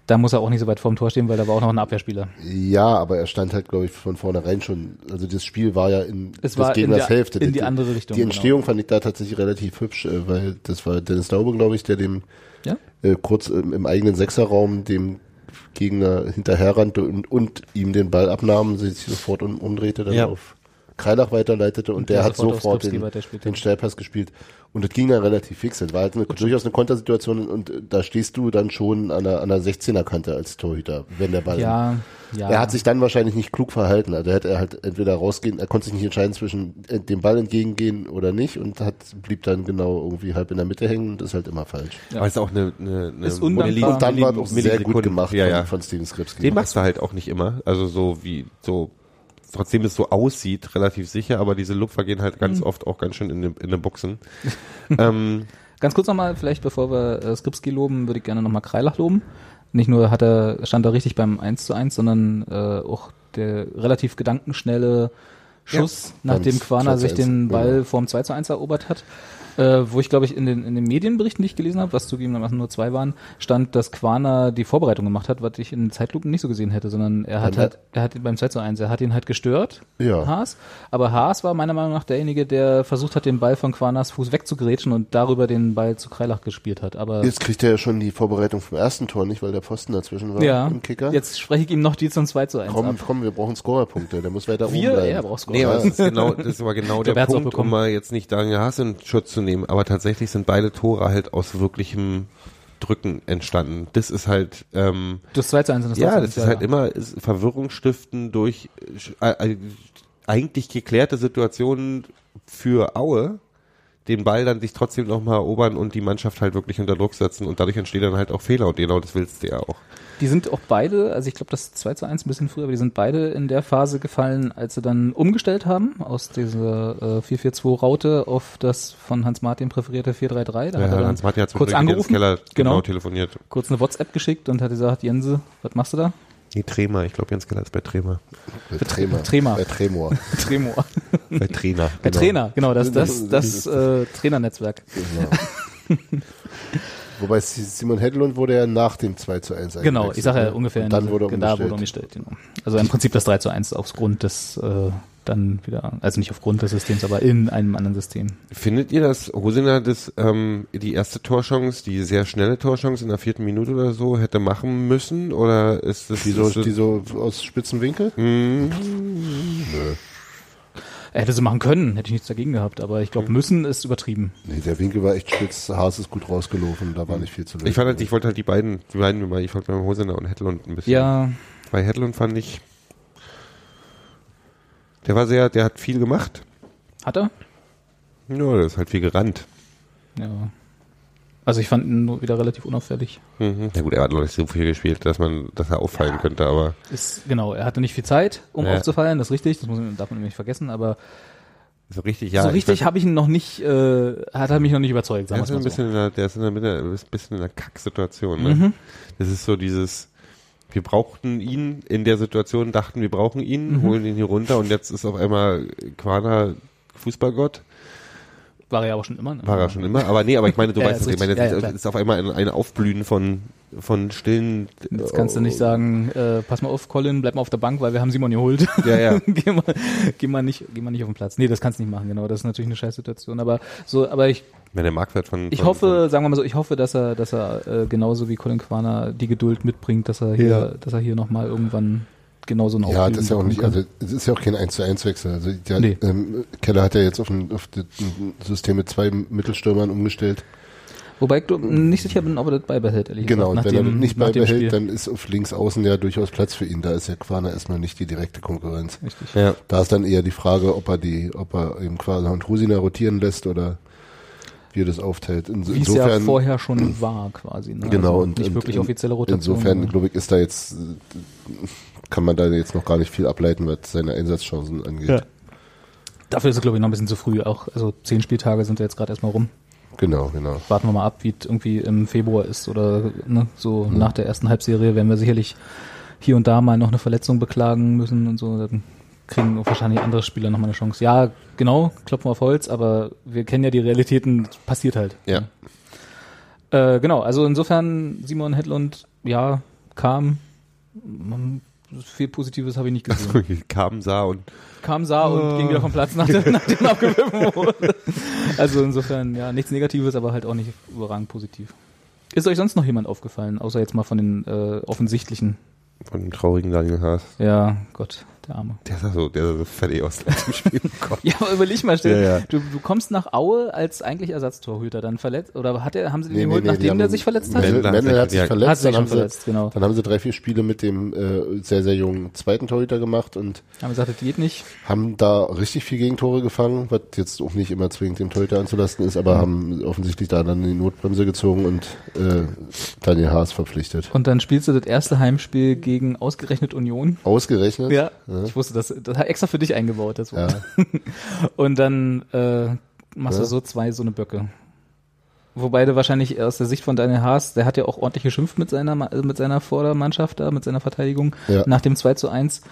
da muss er auch nicht so weit vorm Tor stehen, weil da war auch noch ein Abwehrspieler. Ja, aber er stand halt, glaube ich, von vornherein schon. Also das Spiel war ja in Es des war in Gegners der- Hälfte. in die andere Richtung, Die genau. Entstehung fand ich da tatsächlich relativ hübsch, äh, weil das war Dennis Daube, glaube ich, der dem Ja? äh, kurz im, im eigenen Sechserraum dem Gegner hinterherrannte und, und ihm den Ball abnahm, sich sofort um, umdrehte dann Ja. auf Kreilach weiterleitete und, Und der, der hat sofort den, den hat. Stellpass gespielt. Und das ging dann relativ fix. Das war halt eine, durchaus eine Kontersituation und da stehst du dann schon an der, an der 16er Kante als Torhüter, wenn der Ball Ja, ja. er hat sich dann wahrscheinlich nicht klug verhalten. Also hätte er halt entweder rausgehen, er konnte sich nicht entscheiden zwischen äh, dem Ball entgegengehen oder nicht und hat, blieb dann genau irgendwie halb in der Mitte hängen und ist halt immer falsch. Ja. Aber es ist auch eine, eine, eine Ist undankbar. Und dann war es auch sehr gut gemacht Ja, von, ja. von Steven Skripski. Den machst du halt auch nicht immer. Also so wie, so, trotzdem es so aussieht, relativ sicher, aber diese Lupfer gehen halt Mhm. ganz oft auch ganz schön in den, in den Buchsen. ähm, Ganz kurz nochmal, vielleicht bevor wir äh, Skripski loben, würde ich gerne nochmal Kreilach loben. Nicht nur hat er, stand er richtig beim 1 zu 1, sondern äh, auch der relativ gedankenschnelle Schuss, nachdem Quaner 2 zu sich 1, den Ball genau. vorm 2 zu 1 erobert hat. Äh, wo ich glaube ich in den, in den Medienberichten, die ich gelesen habe, was zugegebenermaßen nur zwei waren, stand, dass Quaner die Vorbereitung gemacht hat, was ich in den Zeitlupen nicht so gesehen hätte, sondern er hat halt, er hat beim 2 zu 1, er hat ihn halt gestört, Ja. Haas. Aber Haas war meiner Meinung nach derjenige, der versucht hat, den Ball von Quanas Fuß wegzugrätschen und darüber den Ball zu Kreilach gespielt hat. Aber Jetzt kriegt er ja schon die Vorbereitung vom ersten Tor nicht, weil der Pfosten dazwischen war ja, im Kicker. jetzt spreche ich ihm noch die zum 2 zu 1 komm, ab. komm, wir brauchen Scorerpunkte, der muss weiter Wir, oben bleiben. er braucht nee, aber Scorer. das ist genau, das ist aber genau Der der hat's auch Punkt, bekommen. um mal jetzt nicht Daniel Haas in Schutz zu nehmen, aber tatsächlich sind beide Tore halt aus wirklichem Drücken entstanden. Das ist halt, ähm, Das 2 zu 1 und das 3 ja, zu 1, das ist halt immer ist Verwirrung stiften durch äh, äh, eigentlich geklärte Situationen für Aue, den Ball dann sich trotzdem nochmal erobern und die Mannschaft halt wirklich unter Druck setzen und dadurch entstehen dann halt auch Fehler und genau das willst du ja auch. Die sind auch beide, also ich glaube das 2 zu 1 ein bisschen früher, aber die sind beide in der Phase gefallen, als sie dann umgestellt haben aus dieser äh, 4-4-2-Raute auf das von Hans Martin präferierte 4-3-3. Da hat er Ja, Hans Martin hat kurz angerufen, Keller genau. Genau. telefoniert. kurz eine WhatsApp geschickt und hat gesagt, Jense, was machst du da? Nee, Trema, ich glaube Jens Keller ist bei Trema. Bei Tremor. Tremor. Bei Tremor. Tremor. Bei Trainer. Bei Genau. Trainer, genau, das, das, das, äh, Trainernetzwerk. Genau. Wobei Simon Hedlund wurde ja nach dem 2 zu 1 Genau, ich sage ja ne? ungefähr, Und dann wurde da umgestellt. wurde umgestellt. Genau. Also im Prinzip das 3 zu 1 aufgrund des äh, dann wieder, also nicht aufgrund des Systems, aber in einem anderen System. Findet ihr, dass Hosiner das, ähm, die erste Torchance, die sehr schnelle Torchance in der vierten Minute oder so hätte machen müssen? Oder ist das Die so, ist das- die so aus spitzen Winkel? Hm, Nö. Er hätte sie machen können, hätte ich nichts dagegen gehabt, aber ich Hm. glaube, müssen ist übertrieben. Nee, der Winkel war echt spitz. Haas ist gut rausgelaufen, da war nicht viel zu lösen. ich fand halt, ich wollte halt die beiden, die beiden mal, ich wollte mal Hosiner und Hedlund ein bisschen. Ja, Bei Hedlund fand ich, der war sehr, der hat viel gemacht. hat er? Ja, der ist halt viel gerannt. Ja. Also ich fand ihn nur wieder relativ unauffällig. Mhm. Ja gut, er hat noch nicht so viel gespielt, dass man, dass er auffallen könnte, aber Ist, genau, er hatte nicht viel Zeit, um Ja. aufzufallen, das ist richtig, das muss man, darf man nämlich nicht vergessen, aber so richtig, ja. so ich richtig habe ich ihn noch nicht, äh, hat er mich noch nicht überzeugt, Der sagen ist ein mal so. bisschen in der, der ist in der Mitte, ist ein bisschen in einer Kacksituation. Ne? Mhm. Das ist so dieses, wir brauchten ihn in der Situation, dachten wir brauchen ihn, Mhm. holen ihn hier runter und jetzt ist auf einmal Quana Fußballgott. War er ja auch schon immer. Ne? War er schon immer. Aber nee, aber ich meine, du Ja, weißt, was ich meine. Jetzt Ja, ja, ist, klar. ist auf einmal ein, ein Aufblühen von, von stillen. Jetzt kannst du nicht sagen, äh, pass mal auf, Colin, bleib mal auf der Bank, weil wir haben Simon geholt. Ja, ja. geh, mal, geh, mal nicht, geh mal nicht auf den Platz. Nee, das kannst du nicht machen, genau. Das ist natürlich eine Scheißsituation. Aber so, aber ich, Wenn der Marktwert von. ich von, hoffe, sagen wir mal so, ich hoffe, dass er, dass er äh, genauso wie Colin Quaner die Geduld mitbringt, dass er hier, Ja. dass er hier nochmal irgendwann genauso einen Ja, das ist ja auch nicht, kann. also es ist ja auch kein 1 zu 1 Wechsel. Also der, Nee. ähm, Keller hat ja jetzt auf ein, auf das System mit zwei Mittelstürmern umgestellt. Wobei ich nicht sicher bin, ob er das beibehält, ehrlich Genau, und gesagt. wenn er das nicht dem beibehält, dann ist auf links außen ja durchaus Platz für ihn. Da ist ja Quaner erstmal nicht die direkte Konkurrenz. Richtig. Ja. Da ist dann eher die Frage, ob er die, ob er eben Quaner und Husina rotieren lässt oder wie er das aufteilt. In, Wie es ja vorher schon war, quasi. Ne? Genau, also und- nicht und wirklich in- offizielle Rotation. Insofern, aber- glaube ich, ist da jetzt, kann man da jetzt noch gar nicht viel ableiten, was seine Einsatzchancen angeht. Ja. Dafür ist es, glaube ich, noch ein bisschen zu früh. Auch, also zehn Spieltage sind ja jetzt gerade erstmal rum. Genau, genau. Warten wir mal ab, wie es irgendwie im Februar ist oder ne, so nach der ersten Halbserie werden wir sicherlich hier und da mal noch eine Verletzung beklagen müssen und so. Dann kriegen wahrscheinlich andere Spieler nochmal eine Chance. Ja, genau, klopfen wir auf Holz, aber wir kennen ja die Realitäten, passiert halt. Ja. Äh, genau, also insofern Simon Hedlund, ja, kam. Man, viel Positives habe ich nicht gesehen. kam, sah und kam, sah und Oh. ging wieder vom Platz, nachdem, nachdem abgewürfen wurde. Also insofern, ja, nichts Negatives, aber halt auch nicht überragend positiv. Ist euch sonst noch jemand aufgefallen, außer jetzt mal von den äh, offensichtlichen? von dem traurigen Daniel Haas. Ja, Gott, der Arme. Der sah so, der sah so fertig aus nach dem Spiel. Gott. Ja, aber überleg mal, stell, Ja, ja. Du, du kommst nach Aue als eigentlich Ersatztorhüter, dann verletzt, oder hat er, haben sie den Nee, geholt, nee, nachdem haben- der sich verletzt hat? Mendel, Mendel hat sich- ja. verletzt, Hat sich dann, haben sie, verletzt, genau. dann haben sie drei, vier Spiele mit dem äh, sehr, sehr jungen zweiten Torhüter gemacht und Haben gesagt, das geht nicht. haben da richtig viel Gegentore gefangen, was jetzt auch nicht immer zwingend dem Torhüter anzulasten ist, aber haben offensichtlich da dann die Notbremse gezogen und äh, Daniel Haas verpflichtet. Und dann spielst du das erste Heimspiel gegen ausgerechnet Union. Ausgerechnet? Ja, ich wusste das, das hat extra für dich eingebaut, das Wort. Ja. Und dann äh, machst du Ja. so zwei so eine Böcke. Wobei du wahrscheinlich aus der Sicht von Daniel Haas, der hat ja auch ordentlich geschimpft mit seiner Ma- mit seiner Vordermannschaft da, mit seiner Verteidigung Ja. nach dem 2 zu 1.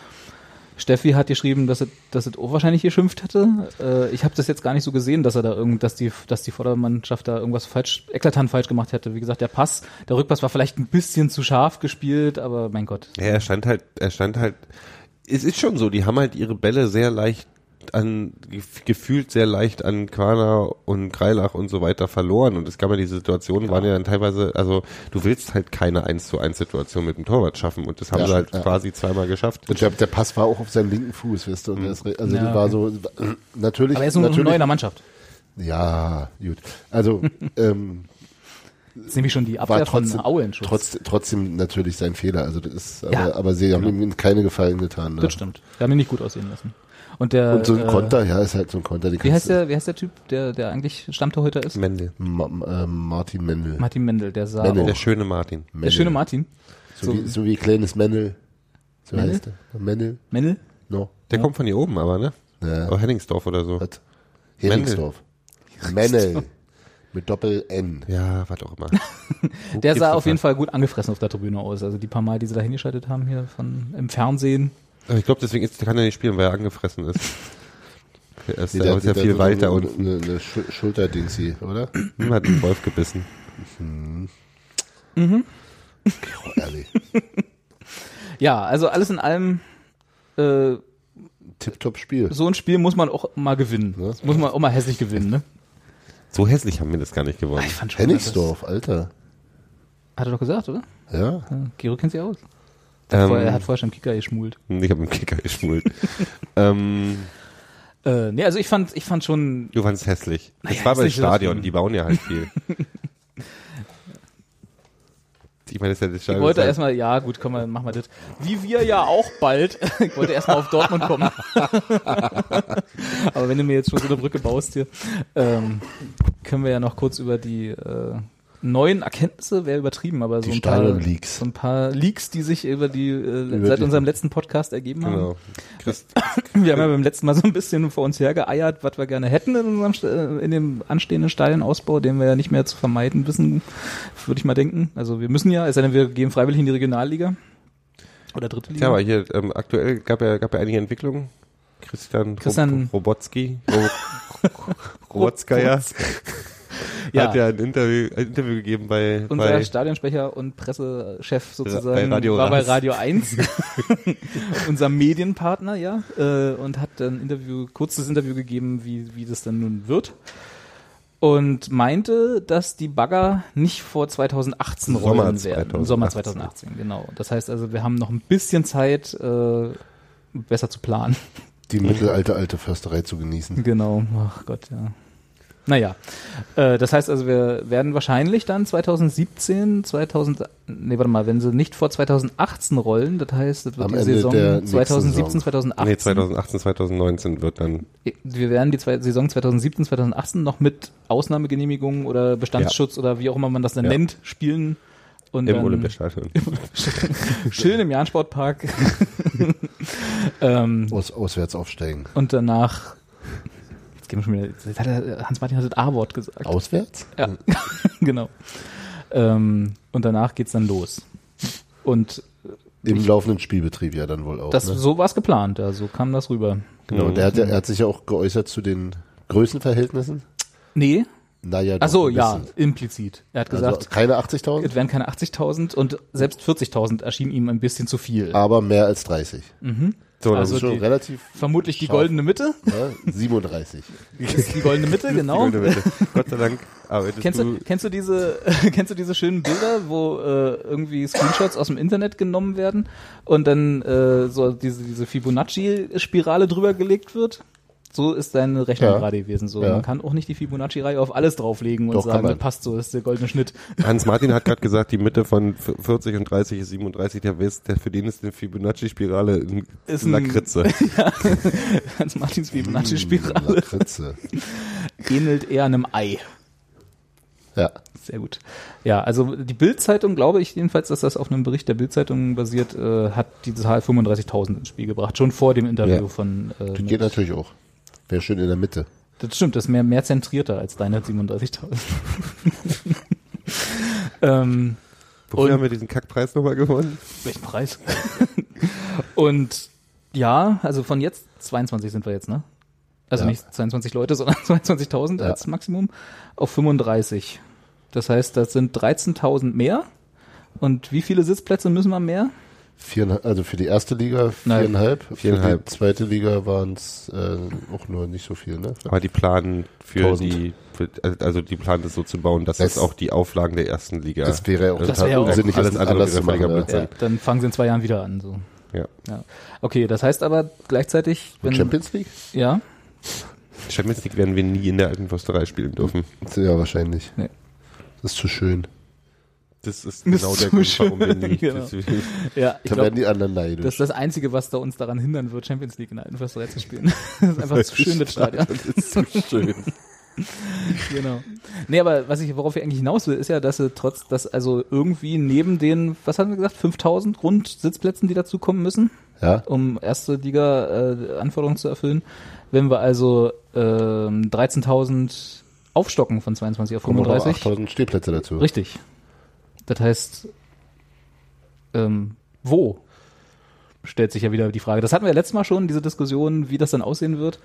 Steffi hat geschrieben, dass er, dass er auch wahrscheinlich geschimpft hätte. Äh, ich habe das jetzt gar nicht so gesehen, dass er da irgend, dass die, dass die Vordermannschaft da irgendwas falsch, eklatant falsch gemacht hätte. Wie gesagt, der Pass, der Rückpass war vielleicht ein bisschen zu scharf gespielt, aber mein Gott. Ja, er stand halt, er stand halt, es ist schon so, die haben halt ihre Bälle sehr leicht an, gef- gefühlt sehr leicht an Quana und Greilach und so weiter verloren und es gab ja die Situationen, waren ja dann teilweise, also du willst halt keine 1 zu 1 Situation mit dem Torwart schaffen und das haben Ja, sie halt ja. quasi zweimal geschafft. Und der, der Pass war auch auf seinem linken Fuß, weißt du, und re- also Ja, das war so, natürlich, Aber er ist natürlich, neu in der Mannschaft. ja, gut. Also, ähm, Das ist nämlich schon die war Abwehr trotzdem, von Auen schon. trotz, trotzdem natürlich sein Fehler. Also das ist, aber, Ja. aber sie haben ihm keine Gefallen getan. Ne? Das stimmt. Wir haben ihn nicht gut aussehen lassen. Und der, Und so ein äh, Konter, ja, ist halt so ein Konter. Wie heißt der, wie heißt der Typ, der, der eigentlich Stammtorhüter ist? Mendel. Ma ähm, Martin Mendel. Martin Mendel, der sah Mendel. auch, Der schöne Martin. der Mendel. schöne Martin. So, so- wie, so wie kleines Mendel. So Mendel? heißt er. Mendel? Mendel? No. Der kommt von hier oben aber, ne? Ja. Oder Henningsdorf oder so. Was? Heringsdorf. Mendel. Mit Doppel-N. Ja, was auch immer. Der sah auf jeden Fall gut angefressen auf der Tribüne aus. Also die paar Mal, die sie da hingeschaltet haben hier von, im Fernsehen. Aber ich glaube, deswegen ist, kann er nicht spielen, weil er angefressen ist. Er ist, Nee, der ist ja der viel so weiter eine, und Eine, eine Schul- Schulterdingsi, oder? hm, hat einen Wolf gebissen. Oh, ehrlich. Ja, also alles in allem, äh, Tipptopp-Spiel. so ein Spiel muss man auch mal gewinnen. Das muss man auch mal hässlich gewinnen, ne? So hässlich haben wir das gar nicht gewonnen. Ich fand schon, Hennigsdorf, Alter. Hat er doch gesagt, oder? Ja. Gero kennt sie aus. Ähm, Vorher- er hat vorher schon Kicker geschmult. Ich habe einen Kicker geschmult. ähm, Äh, nee, also ich fand, ich fand schon, du fandst hässlich. Naja, das war das Stadion, die bauen ja halt viel. ich meine, das ist ja das ich wollte erstmal, ja gut, komm mal, mach mal das. Wie wir ja auch bald. ich wollte erstmal auf Dortmund kommen. Aber wenn du mir jetzt schon so eine Brücke baust hier, ähm, können wir ja noch kurz über die äh, neuen Erkenntnisse, wäre übertrieben, aber so ein paar so ein paar Leaks, die sich über die äh, Über seit die- unserem letzten Podcast ergeben haben. Genau. Christ, Wir haben ja beim letzten Mal so ein bisschen vor uns hergeeiert, was wir gerne hätten in unserem äh, in dem anstehenden Stadionausbau, den wir ja nicht mehr zu vermeiden wissen, würde ich mal denken. Also wir müssen ja, es sei denn, wir gehen freiwillig in die Regionalliga oder dritte Liga. ja, aber hier ähm, aktuell gab ja gab ja einige Entwicklungen. Christian, Christian- Rob Robotski, Rob Robotskaya Ja. hat ja ein Interview, ein Interview gegeben bei, Unser bei Stadionsprecher und Pressechef sozusagen Bei Radio war bei. Radio 1, unser Medienpartner, ja, äh, und hat ein Interview, kurzes Interview gegeben, wie, wie das dann nun wird. Und meinte, dass die Bagger nicht vor 2018 Sommer rollen werden. Im Sommer 2018. 2018, genau. Das heißt also, wir haben noch ein bisschen Zeit, äh, besser zu planen. Die mittelalte alte Försterei zu genießen. Genau, ach Gott, ja. Naja, äh, das heißt also, wir werden wahrscheinlich dann 2017, 2000, nee, warte mal, wenn sie nicht vor 2018 rollen, das heißt, das wird Am die Ende Saison der nächsten 2017, Saison. 2018. nee, 2018, 2019 wird dann Wir werden die zwei, Saison 2017, 2018 noch mit Ausnahmegenehmigungen oder Bestandsschutz oder wie auch immer man das dann Ja. nennt, spielen. Und im dann Olympiastadion. schön im Jahn-Sportpark. ähm, Aus, auswärts aufsteigen. und danach, jetzt gehen wir schon wieder, jetzt hat er, Hans-Martin hat das A-Wort gesagt. Auswärts? Ja, genau. Ähm, und danach geht's dann los. Und Im laufenden Spielbetrieb ja dann wohl auch. das, ne? so war's geplant, ja, so kam das rüber. Genau, der hat, ja, er hat sich ja auch geäußert zu den Größenverhältnissen. Nee, Naja, ach so, doch ein ja, implizit. Er hat Also gesagt, keine 80.000, es wären keine 80.000 und selbst 40.000 erschien ihm ein bisschen zu viel. aber mehr als 30. So, dann Also Das ist schon die- relativ Vermutlich die Scharf. goldene Mitte. ja, 37. Das ist die goldene Mitte, genau. Sekunde bitte. Gott sei Dank arbeitest Kennst du, kennst du diese, kennst du diese schönen Bilder, wo äh, irgendwie Screenshots aus dem Internet genommen werden und dann äh, so diese, diese Fibonacci-Spirale drüber gelegt wird? So ist deine Rechnung Ja. gerade gewesen. So, Ja. man kann auch nicht die Fibonacci-Reihe auf alles drauflegen und Doch, sagen, das passt so, das ist der goldene Schnitt. Hans-Martin hat gerade gesagt, die Mitte von 40 und 30 ist 37. Der, West, der für den ist eine Fibonacci-Spirale ein Ist Lakritze. Hans Martins Fibonacci-Spirale Lakritze. ähnelt eher einem Ei. Ja. Sehr gut. Ja, also die Bild-Zeitung, glaube ich jedenfalls, dass das auf einem Bericht der Bild-Zeitung basiert, äh, hat die Zahl 35.000 ins Spiel gebracht, schon vor dem Interview Ja. von. Äh, Die mit- geht natürlich auch. Wäre schön in der Mitte. das stimmt, das ist mehr, mehr zentrierter als deine 37.000. ähm, Wofür haben wir diesen Kackpreis nochmal gewonnen? welchen Preis? Und ja, also von jetzt 22 sind wir jetzt, ne? Also Ja. nicht 22 Leute, sondern 22.000 Ja. als Maximum auf 35. Das heißt, das sind 13.000 mehr. Und wie viele Sitzplätze müssen wir mehr? Viereinhalb, also für die erste Liga Nein. viereinhalb. Für Viereinhalb. die zweite Liga waren es äh, auch nur nicht so viel, ne? Aber die planen für 1000. die, für, also die planen das so zu bauen, dass das, Das- auch die Auflagen der ersten Liga. Das wäre ja auch Das total wäre auch- unsinnig, alles andere zu machen. Ja. Ja, dann fangen sie in zwei Jahren wieder an. So. ja. Ja. Okay, das heißt aber gleichzeitig, wenn Champions League? ja, Champions League werden wir nie in der alten Försterei spielen dürfen. Ja, wahrscheinlich. Nee. Das ist zu schön. Das ist Das genau ist der so Grund, warum wir nicht. genau. Das, ja, ich Da glaube, werden die anderen neidisch. das ist das Einzige, was da uns daran hindern wird, Champions League in der alten Försterei zu spielen. das ist einfach zu schön, das Stadion. das ist so schön. Genau. Nee, aber was ich, worauf ich eigentlich hinaus will, ist ja, dass sie trotz, dass also irgendwie neben den, was haben wir gesagt, 5000 rund Sitzplätzen, die dazukommen müssen, ja? um erste Liga äh, zu erfüllen, wenn wir also ähm, 13.000 aufstocken von 22 auf Kommen noch 35. 8000 Stehplätze dazu. Richtig. Das heißt, ähm, wo? Stellt sich ja wieder die Frage. Das hatten wir ja letztes Mal schon, diese Diskussion, wie das dann aussehen wird.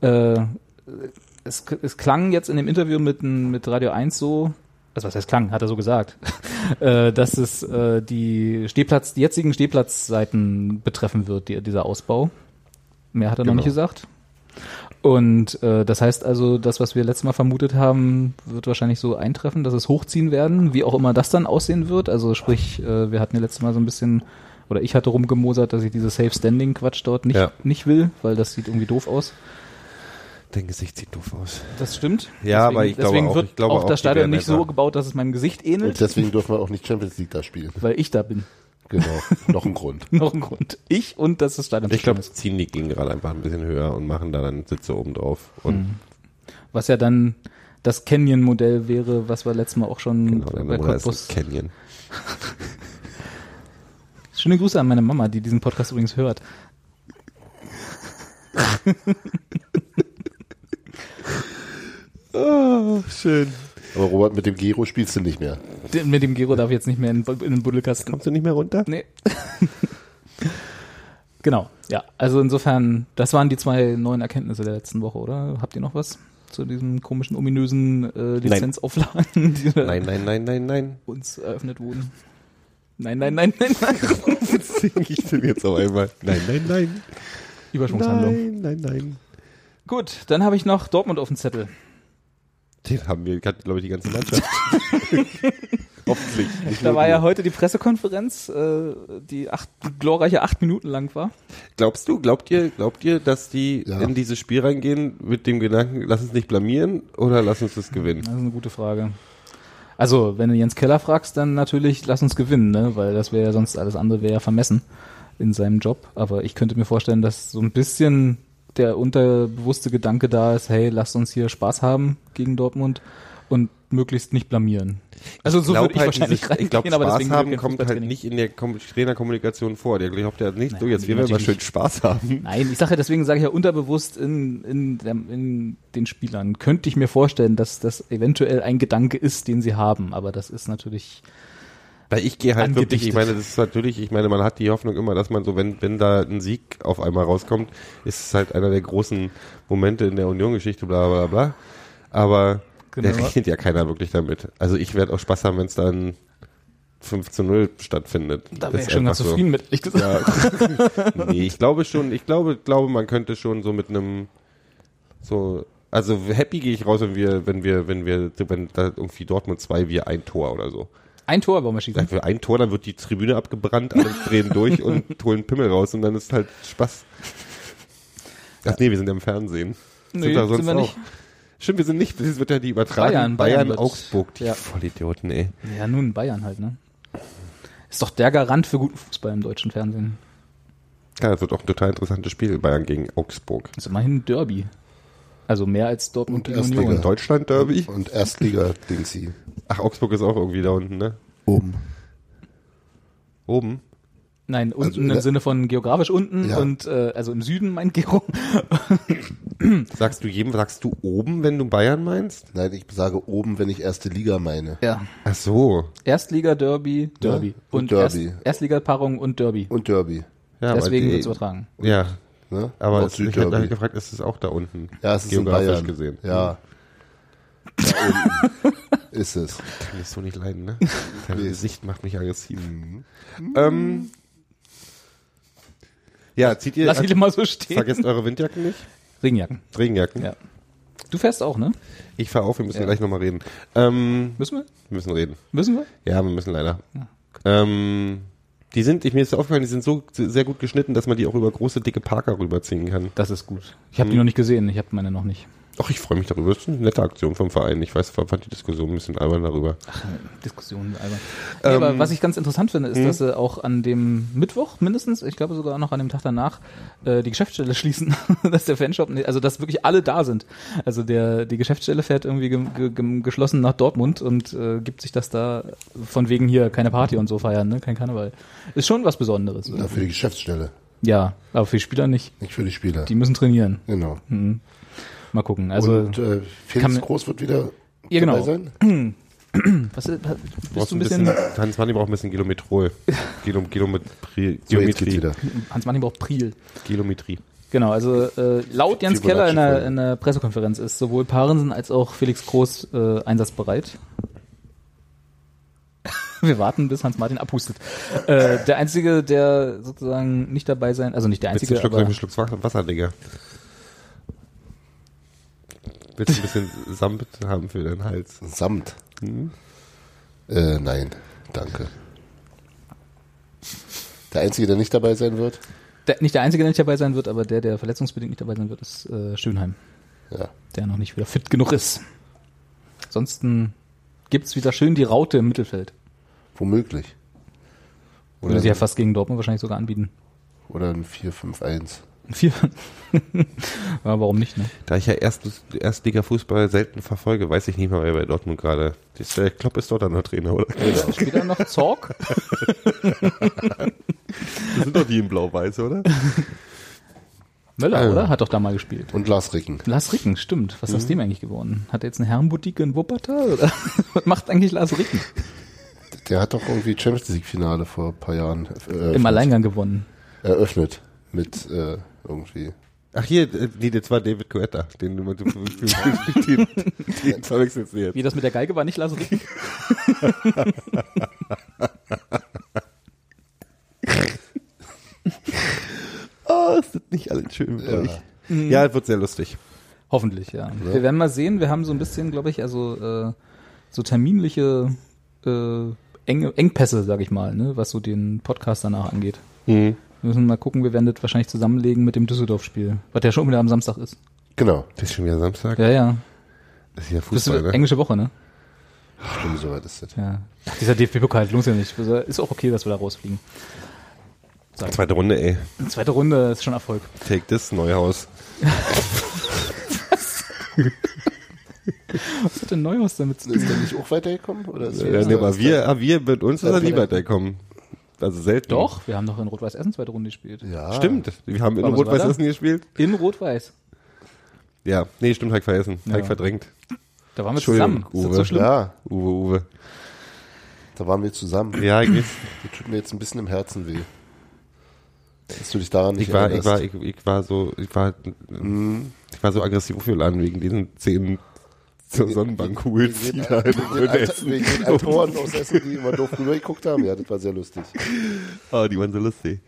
Äh, es, es klang jetzt in dem Interview mit, mit Radio 1 so, also was heißt klang, hat er so gesagt, äh, dass es äh, die Stehplatz, die jetzigen Stehplatzseiten betreffen wird, die, dieser Ausbau. Mehr hat er noch Genau. nicht gesagt. Und äh, das heißt also, das, was wir letztes Mal vermutet haben, wird wahrscheinlich so eintreffen, dass es hochziehen werden, wie auch immer das dann aussehen wird. Also sprich, äh, wir hatten ja letztes Mal so ein bisschen, oder ich hatte rumgemosert, dass ich diese Safe Standing Quatsch dort nicht, Ja. nicht will, weil das sieht irgendwie doof aus. Dein Gesicht sieht doof aus. Das stimmt. Ja, aber ich glaube deswegen auch- wird ich glaube auch auch, das Stadion nicht so gebaut, dass es meinem Gesicht ähnelt, Und deswegen dürfen wir auch nicht Champions League da spielen. weil ich da bin. Genau. Noch ein Grund. Noch ein Grund. Ich und das Stadion Ich glaube, ziehen die gegen gerade einfach ein bisschen höher und machen da dann Sitze oben drauf. Ist. Was ja dann das Canyon-Modell wäre, was wir letztes Mal auch schon genau, bei ist Cottbus Canyon. Schöne Grüße an meine Mama, die diesen Podcast übrigens hört. Oh, schön. Aber Robert, mit dem Gero spielst du nicht mehr. Mit dem Gero darf ich jetzt nicht mehr in, in den Buddelkasten. Kommst du nicht mehr runter? Nee. genau, ja. Also insofern, das waren die zwei neuen Erkenntnisse der letzten Woche, oder? Habt ihr noch was zu diesen komischen, ominösen äh, Lizenzauflagen, die Nein, nein, nein, nein, nein. uns eröffnet wurden? Nein, nein, nein, nein, nein. Was singe ich denn jetzt auf einmal? Nein, nein, nein. Überschwungshandlung. Nein, nein, nein. Gut, dann habe ich noch Dortmund auf dem Zettel. Den haben wir, glaube ich, die ganze Mannschaft. Hoffentlich. Da war ja heute die Pressekonferenz, äh, die acht, glorreiche acht Minuten lang war. Glaubst du, glaubt ihr, glaubt ihr, dass die Ja. in dieses Spiel reingehen mit dem Gedanken, lass uns nicht blamieren oder lass uns das gewinnen? Das ist eine gute Frage. Also, wenn du Jens Keller fragst, dann natürlich lass uns gewinnen, ne? weil das wäre ja sonst alles andere wäre ja vermessen in seinem Job. Aber ich könnte mir vorstellen, dass so ein bisschen der unterbewusste Gedanke da ist, hey, lasst uns hier Spaß haben gegen Dortmund und möglichst nicht blamieren. Also so würde ich wahrscheinlich dieses- Ich glaube, aber Spaß deswegen haben kommt halt nicht in der Kom Trainerkommunikation vor. Der glaubt ja nicht, so Nein, jetzt wir werden mal schön Spaß haben. Nein, ich sage ja, deswegen sage ich ja unterbewusst in, in, in den Spielern. Könnte ich mir vorstellen, dass das eventuell ein Gedanke ist, den sie haben, aber das ist natürlich Weil ich gehe halt wirklich, ich meine, das ist natürlich, ich meine, man hat die Hoffnung immer, dass man so, wenn, wenn da ein Sieg auf einmal rauskommt, ist es halt einer der großen Momente in der Union-Geschichte, bla bla bla. Aber Genau. da rechnet ja keiner wirklich damit. Also ich werde auch Spaß haben, wenn es dann 5 zu 0 stattfindet. Da wäre ich schon ganz so. zufrieden mit, ehrlich gesagt. Nee, ich glaube schon, ich glaube, glaube, man könnte schon so mit einem so also happy gehe ich raus, wenn wir, wenn wir, wenn wir, wenn da irgendwie Dortmund 2 wir ein Tor oder so. Ein Tor wollen wir schießen. Für ein Tor, dann wird die Tribüne abgebrannt, alle drehen durch und holen Pimmel raus und dann ist halt Spaß. Ach nee, wir sind ja im Fernsehen. Nee, da sind wir nicht. Stimmt, wir sind nicht, das wird ja die übertragen. Bayern, Bayern wird- Augsburg, die ja. Vollidioten, ey. Ja, nun Bayern halt, ne? Ist doch der Garant für guten Fußball im deutschen Fernsehen. Ja, das wird auch ein total interessantes Spiel, Bayern gegen Augsburg. Ist immerhin ein Derby. Also mehr als Dortmund Und Erstliga. Union. Deutschland-Derby? Und Erstliga-Dingsy. Ach, Augsburg ist auch irgendwie da unten, ne? Oben. Oben? Nein, unten Also, im ne- Sinne von geografisch unten Ja. und äh, also im Süden meint Gero. Sagst du jedem, sagst du oben, wenn du Bayern meinst? Nein, ich sage oben, wenn ich erste Liga meine. Ja. Ach so. Erstliga, Derby, Derby. Ja, Und, und Derby. Erst, Erstliga-Paarung und Derby. Und Derby. Ja, aber Deswegen die- wird's übertragen. Ja, Ne? aber es, ich habe gefragt, ist es auch da unten? Ja, es ist in Geografisch Bayern. gesehen. Ja. Da unten ist es. Kann ich so nicht leiden, ne? Dein Nee. Gesicht macht mich aggressiv. Ähm, ja, zieht ihr, Lass ich mal so stehen. vergesst eure Windjacken nicht? Regenjacken. Regenjacken? Ja. Du fährst auch, ne? Ich fahr auf, wir müssen Ja. gleich nochmal reden. Ähm, Müssen wir? wir müssen reden. Müssen wir? Ja, wir müssen leider. Ähm, die sind, ich, mir ist aufgefallen, die sind so sehr gut geschnitten, dass man die auch über große, dicke Parker rüberziehen kann. Das ist gut. Ich habe Hm. die noch nicht gesehen. Ich habe meine noch nicht. Ach, ich freue mich darüber. Das ist eine nette Aktion vom Verein. Ich weiß, fand die Diskussion ein bisschen albern darüber. Diskussionen albern. Nee, aber Ähm, was ich ganz interessant finde, ist, hm? dass sie auch an dem Mittwoch mindestens, ich glaube sogar noch an dem Tag danach, äh, die Geschäftsstelle schließen, dass der Fanshop, nicht- also dass wirklich alle da sind. Also der die Geschäftsstelle fährt irgendwie ge ge ge geschlossen nach Dortmund und äh, gibt sich das da von wegen hier keine Party und so feiern, ne, kein Karneval. Ist schon was Besonderes. Ja, für die Geschäftsstelle, Ja, aber für die Spieler nicht. nicht für die Spieler. Die müssen trainieren. genau. Mal gucken. Also Und äh, Felix Groß wird wieder Ja, genau. dabei sein? was, ist- Du bist du ein bisschen, Hans Manni braucht ein bisschen Geometrie. So, jetzt geht's Geometrie. wieder. Hans Manning braucht Priel. Geometrie. Genau, also äh, laut Jens Keller in der, in der Pressekonferenz ist sowohl Parensen als auch Felix Groß äh, einsatzbereit. Wir warten, bis Hans-Martin abhustet. Äh, der Einzige, der sozusagen nicht dabei sein, also nicht der Einzige, einen Schluck, aber Schluck Wasser, Digga? Willst du ein bisschen Samt haben für deinen Hals? Samt. Hm? Äh, nein, danke. Der Einzige, der nicht dabei sein wird? der, nicht der Einzige, der nicht dabei sein wird, aber der, der verletzungsbedingt nicht dabei sein wird, ist äh, Schönheim, Ja. der noch nicht wieder fit genug ist. Ansonsten gibt's wieder schön die Raute im Mittelfeld. Womöglich. Würde Oder, sie ja fast gegen Dortmund wahrscheinlich sogar anbieten. oder ein 4-5-1. Vier. ja, warum nicht, ne? Da ich ja Erst, Erstliga-Fußball selten verfolge, weiß ich nicht mal, wer bei Dortmund gerade. Der Klopp ist dort dann der Trainer, oder? Spielt er noch Zorg? Das sind doch die in Blau-Weiß, oder? Möller, Ja. oder? Hat doch da mal gespielt. Und Lars Ricken. Lars Ricken, stimmt. Was ist aus dem eigentlich geworden? Hat er jetzt eine Herrenboutique in Wuppertal? Oder? Was macht eigentlich Lars Ricken? Der hat doch irgendwie Champions League Finale vor ein paar Jahren äh, Im. Alleingang gewonnen. eröffnet. Mit äh, irgendwie. Ach hier, äh, nee, das war David Guetta, den du den, den, den verwechselst du jetzt. Wie das mit der Geige war, nicht Ricken? Oh, ist das nicht alles schön mit Ja. euch? Ja, es wird sehr lustig. Hoffentlich, ja. Wir werden mal sehen. Wir haben so ein bisschen, glaube ich, also äh, so terminliche äh, Eng Engpässe, sag ich mal, ne, was so den Podcast danach angeht. Mhm. Wir müssen mal gucken, wir werden das wahrscheinlich zusammenlegen mit dem Düsseldorf-Spiel, was ja schon wieder am Samstag ist. Genau. Das ist schon wieder Samstag. Ja, ja. Das ist ja Das Fußball, ist ne? englische Woche, ne? Stimmt, soweit ist das. Ja. Ach, dieser DFB-Pokal lohnt sich ja nicht. Also, Ist auch okay, dass wir da rausfliegen. Zweite Runde, ey. Zweite Runde ist schon Erfolg. Take this, Neuhaus. Was hat denn Neuhaus damit zu tun? Ist der nicht auch weitergekommen? Oder ist Ja, nee, aber wir, ah, wir mit uns ist er nie weiterkommen. Also selten. Doch, wir haben doch in Rot-Weiß Essen zweite Runde gespielt. Ja. Stimmt. Wir haben in Rot-Weiß? Essen gespielt. In Rot-Weiß. Ja, nee, stimmt, ich vergessen. Ja. ich verdrängt. Da waren wir zusammen. Ist das Uwe. so schlimm? Ja, Uwe, Uwe. da waren wir zusammen. Ja, ich, weiß. Das tut mir jetzt ein bisschen im Herzen weh. Dass du dich daran nicht ich war, ich erinnerst. war, ich, ich war so, ich war, ich war so aggressiv für Laden wegen diesen zehn zur Sonnenbank den, Alter- Essen. wegen den Autoren aus Essen, die immer doof rübergeguckt haben. Ja, das war sehr lustig. Oh, die waren so lustig.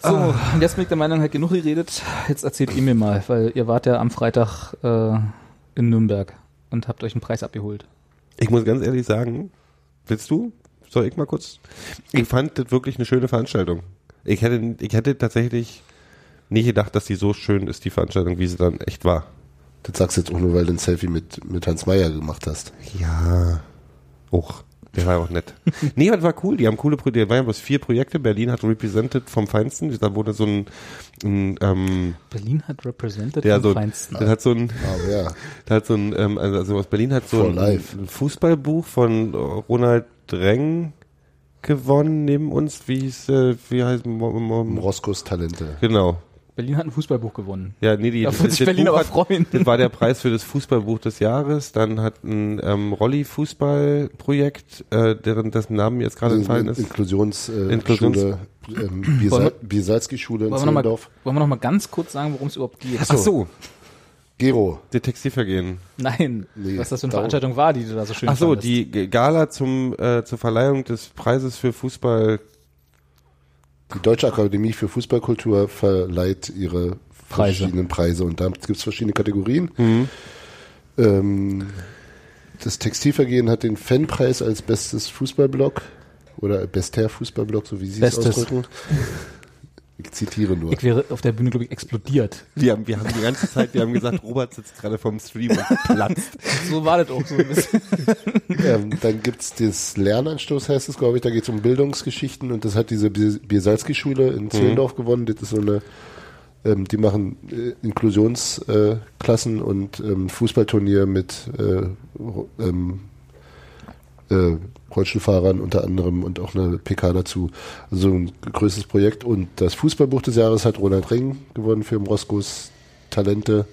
So, und jetzt bin ich der Meinung, halt genug geredet. Jetzt erzählt ihr mir mal, weil ihr wart ja am Freitag äh, in Nürnberg und habt euch einen Preis abgeholt. Ich muss ganz ehrlich sagen, willst du? Soll ich mal kurz? Ich fand das wirklich eine schöne Veranstaltung. Ich hätte, ich hätte tatsächlich nicht gedacht, dass die so schön ist, die Veranstaltung, wie sie dann echt war. Das sagst du jetzt auch nur, weil du ein Selfie mit, mit Hans Meyer gemacht hast. Ja, auch. Der war auch nett. nee, das war cool. Die haben coole Projekte. Da waren ja bloß vier Projekte. Berlin hat represented vom Feinsten. Da wurde so ein, ein ähm, Berlin hat represented der am so, Feinsten. das hat so ein, Aber ja, da hat so ein, ähm, also aus Berlin hat so For ein, life. ein Fußballbuch von Ronald Dreng gewonnen neben uns. Wie hieß, äh, wie heißt, Mo- Mo- Roskos Talente. genau. Berlin hat ein Fußballbuch gewonnen. Ja, nee, die, Da wird sich Berlin Buch aber hat, freuen. Das war der Preis für das Fußballbuch des Jahres. Dann hat ein ähm, Rolli-Fußballprojekt, äh, deren dessen Namen mir jetzt gerade entfallen ist. Inklusionsschule, äh, Inklusions- Schule, ähm, Wollen Biesa wir- Biesalski-Schule in Wollen wir, noch mal, Zehlendorf. wollen wir noch mal ganz kurz sagen, worum es überhaupt geht? Ach so, Gero. der Textilvergehen. Nein, Nee, was das für eine darum- Veranstaltung war, die du da so schön Ach so, fandest. die Gala zum äh, zur Verleihung des Preises für Fußball. Die Deutsche Akademie für Fußballkultur verleiht ihre Preise. verschiedenen Preise und da gibt es verschiedene Kategorien. Mhm. Ähm, das Textilvergehen hat den Fanpreis als bestes Fußballblock oder bester Fußballblock, so wie Sie es ausdrücken. Ich zitiere nur. Ich wäre auf der Bühne, glaube ich, explodiert. Die haben, wir haben die ganze Zeit, wir haben gesagt, Robert sitzt gerade vom Stream und platzt. So war das auch so ein bisschen. ähm, dann gibt's das Lernanstoß, heißt es, glaube ich. Da geht's um Bildungsgeschichten und das hat diese Bier- Biersalzki-Schule in Zehlendorf gewonnen. Das ist so eine, ähm, die machen äh, Inklusionsklassen äh, und ähm, Fußballturnier mit äh, ähm, äh, Rollstuhlfahrern unter anderem und auch eine PK dazu. Also ein größtes Projekt. Und das Fußballbuch des Jahres hat Ronald Ring gewonnen für Moskos Talente.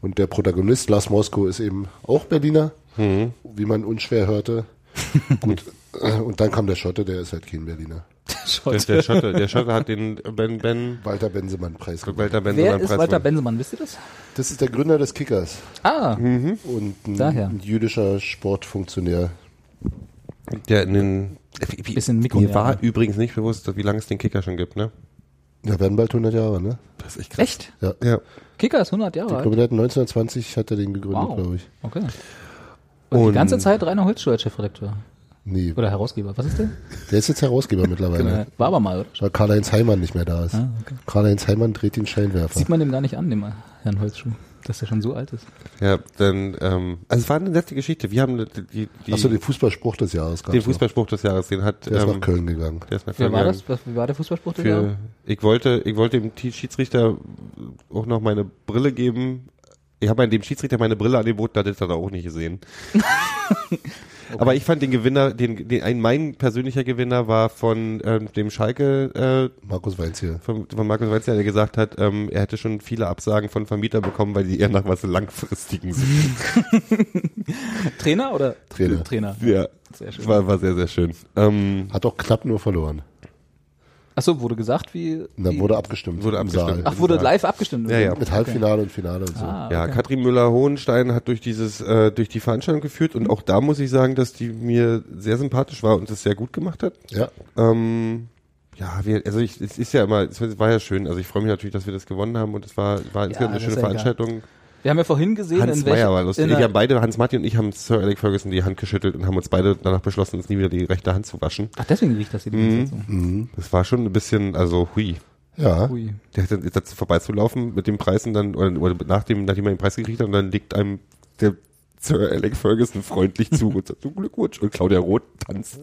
Und der Protagonist, Lars Mosko, ist eben auch Berliner, wie man unschwer hörte. Gut. Und dann kam der Schotte, der ist halt kein Berliner. Der, der Schotte, der Schotte hat den Ben Ben Walter Bensemann-Preis gewonnen. Walter Ben Wer ist Preis Walter. Bensemann, wisst ihr das? Das ist der Gründer des Kickers Ah, Mhm. und ein, Daher. ein jüdischer Sportfunktionär. Der in den wie, Bisschen Mikro, Mir ja. war übrigens nicht bewusst, wie lange es den Kicker schon gibt, ne? Ja, werden bald 100 Jahre, ne? Das ist echt krass. echt? Ja. Ja. Kicker ist 100 Jahre Ich alt. glaube, der hat 1920 hat er den gegründet, Wow. glaube ich. Okay. Und, die Und- ganze Zeit Rainer Holzschuh als Chefredakteur. Nee, Oder Herausgeber. Was ist der? der ist jetzt Herausgeber mittlerweile. Äh, War aber mal, oder? Weil Karl-Heinz Heimann nicht mehr da ist. Ah, okay. Karl-Heinz Heimann dreht den Scheinwerfer. Sieht man dem gar nicht an, dem Herrn Holzschuh, dass der schon so alt ist. Ja, dann, ähm, also es war eine nette Geschichte. Wir haben die, die, die Achso, den Fußballspruch des Jahres gab's den. Fußballspruch des Jahres, den hat, Der ist ähm, nach Köln gegangen. der ist nach Wer Köln war gegangen. das? Was, wie war der Fußballspruch? da? Für, ich wollte, ich wollte dem Schiedsrichter auch noch meine Brille geben. Ich habe dem Schiedsrichter meine Brille angeboten, hat er auch nicht gesehen. Aber ich fand den Gewinner, den, den ein mein persönlicher Gewinner war von ähm, dem Schalke, äh, Markus Weinz hier. von, von Markus Weinz, der gesagt hat, ähm, er hätte schon viele Absagen von Vermietern bekommen, weil die eher nach was langfristigen sind. Trainer oder? Trainer. Trainer. ja, Sehr schön. war, war sehr, sehr schön. Ähm, Hat auch knapp nur verloren. Achso, wurde gesagt, wie. Wie wurde abgestimmt. Wurde im abgestimmt. Saal. Ach, wurde live abgestimmt? Ja, ja. Mit Halbfinale und Finale und so. Ah, Ja, okay. Katrin Müller-Hohenstein hat durch dieses, äh, durch die Veranstaltung geführt und auch da muss ich sagen, dass die mir sehr sympathisch war und das sehr gut gemacht hat. Ja. Ähm, ja, wir, also ich, es ist ja immer, es war ja schön. Also ich freue mich natürlich, dass wir das gewonnen haben und es war, war insgesamt eine das schöne ja Veranstaltung. Wir haben ja vorhin gesehen, Hans in welcher, Meyer war lustig. Wir haben beide, Hans Martin und ich haben Sir Alec Ferguson die Hand geschüttelt und haben uns beide danach beschlossen, uns nie wieder die rechte Hand zu waschen. Ach, deswegen riecht das hier die ganze Zeit Mhm. Das war schon ein bisschen, also hui. Ja. so. Ui. Der hätte jetzt dazu vorbeizulaufen mit dem Preis und dann, oder, oder nachdem, nachdem man den Preis gekriegt hat, und dann legt einem der Sir Alec Ferguson freundlich zu und sagt, Glückwunsch. Und Claudia Roth tanzt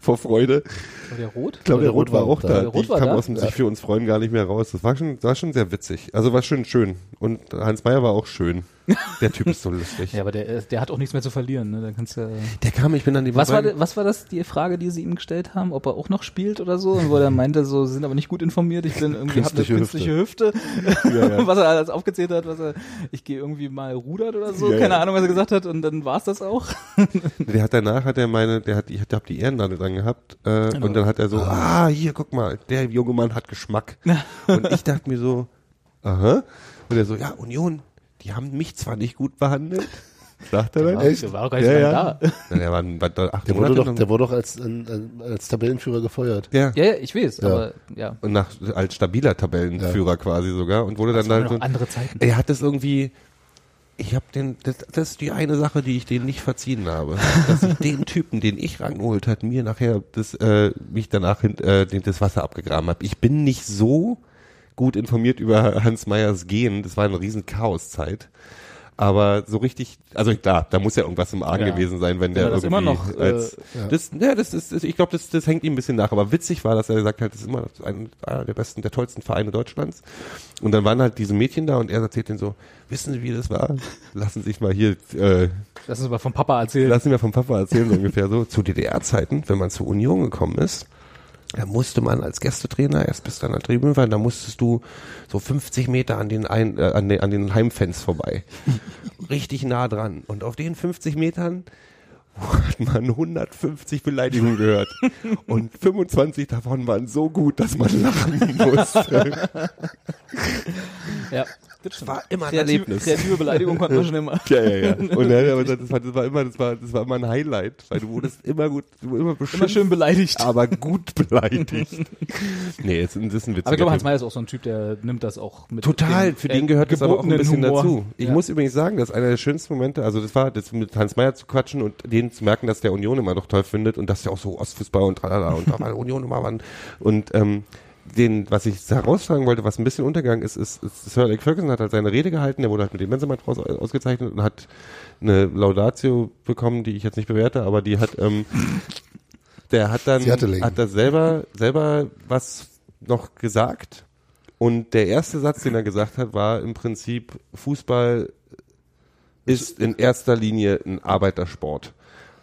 vor Freude. War der rot? Claudia Roth war auch da. Claudia Roth Die kam da? aus dem sich für uns freuen gar nicht mehr raus. Das war schon, war schon sehr witzig. Also war schon schön. Und Hans Meyer war auch schön. Der Typ ist so lustig. Ja, aber der, ist- der hat auch nichts mehr zu verlieren. Ne? Da kannst du ja Der kam, ich bin an die was war, was war das, die Frage, die sie ihm gestellt haben, ob er auch noch spielt oder so? Und wo er meinte, so, sie sind aber nicht gut informiert, ich bin irgendwie, hab eine Künstliche künstliche Hüfte. was er alles aufgezählt hat, was er, ich gehe irgendwie mal rudert oder so, Ja, keine ja. Ahnung, was er gesagt hat, und dann war's das auch. Der hat danach hat er meine, der hat, ich hab die Ehrennadel dran gehabt äh, Genau. und dann hat er so, ah, hier, guck mal, der junge Mann hat Geschmack. und ich dachte mir so, aha. Und er so, ja, Union, die haben mich zwar nicht gut behandelt, Sagt er Der das? war, der war auch gar nicht Ja, ja. da. Na, Der war, war acht Der wurde Monate doch, der wurde doch als, als Tabellenführer gefeuert. ja. Ja, ja, ich weiß, Ja. aber ja. Und nach, als stabiler Tabellenführer quasi sogar und wurde dann Das waren halt so, andere Zeiten. er hat das irgendwie, ich habe den, das, das ist die eine Sache, die ich denen nicht verziehen habe, dass ich den Typen, den ich rangeholt hat, mir nachher das, äh, mich danach hin, äh, den, das Wasser abgegraben habe. Ich bin nicht so gut informiert über Hans Meyers Gehen, das war eine riesen Chaoszeit. Aber so richtig, also klar, da muss ja irgendwas im Argen Ja. gewesen sein, wenn der er das irgendwie immer noch, äh, als, das, ja, das ist, ich glaube, das, das hängt ihm ein bisschen nach. Aber witzig war, dass er gesagt hat, das ist immer ein, einer der besten, der tollsten Vereine Deutschlands. Und dann waren halt diese Mädchen da und er erzählt denen so, wissen Sie, wie das war? Lassen Sie sich mal hier, äh, Das ist aber vom Papa erzählt. lassen Sie mir vom Papa erzählen, so ungefähr so. Zu DDR-Zeiten, wenn man zur Union gekommen ist, da musste man als Gästetrainer erst bis dann an der Tribüne fahren, da musstest du so 50 Meter an den, ein, äh, an den, an den Heimfans vorbei. Richtig nah dran. Und auf den 50 Metern hat man 150 Beleidigungen gehört. Und 25 davon waren so gut, dass man lachen musste. ja, das war immer ein Erlebnis. kreative Beleidigung konnte man schon immer. Ja, ja, ja. Und dann, aber das, war, das war immer, das war, das war immer ein Highlight, weil du wurdest immer gut, du wurdest immer Immer schön beleidigt. aber gut beleidigt. nee, jetzt, das ist ein witziger Aber ich glaube, Hans. Meyer ist auch so ein Typ, der nimmt das auch mit. Total, dem, für äh, den gehört das aber auch ein bisschen Humor. dazu. Ich ja. muss übrigens sagen, dass einer der schönsten Momente, also das war das mit Hans Meyer zu quatschen und denen zu merken, dass der Union immer doch toll findet und dass der auch so Ostfußball und tralala und da war Union immer wann und ähm, den, was ich heraussagen wollte, was ein bisschen untergegangen ist, ist, ist Sir Alex Ferguson hat halt seine Rede gehalten, der wurde halt mit dem Benzema draus ausgezeichnet und hat eine Laudatio bekommen, die ich jetzt nicht bewerte, aber die hat, ähm, der hat dann, hat das selber, selber was noch gesagt. Und der erste Satz, den er gesagt hat, war im Prinzip, Fußball ist in erster Linie ein Arbeitersport.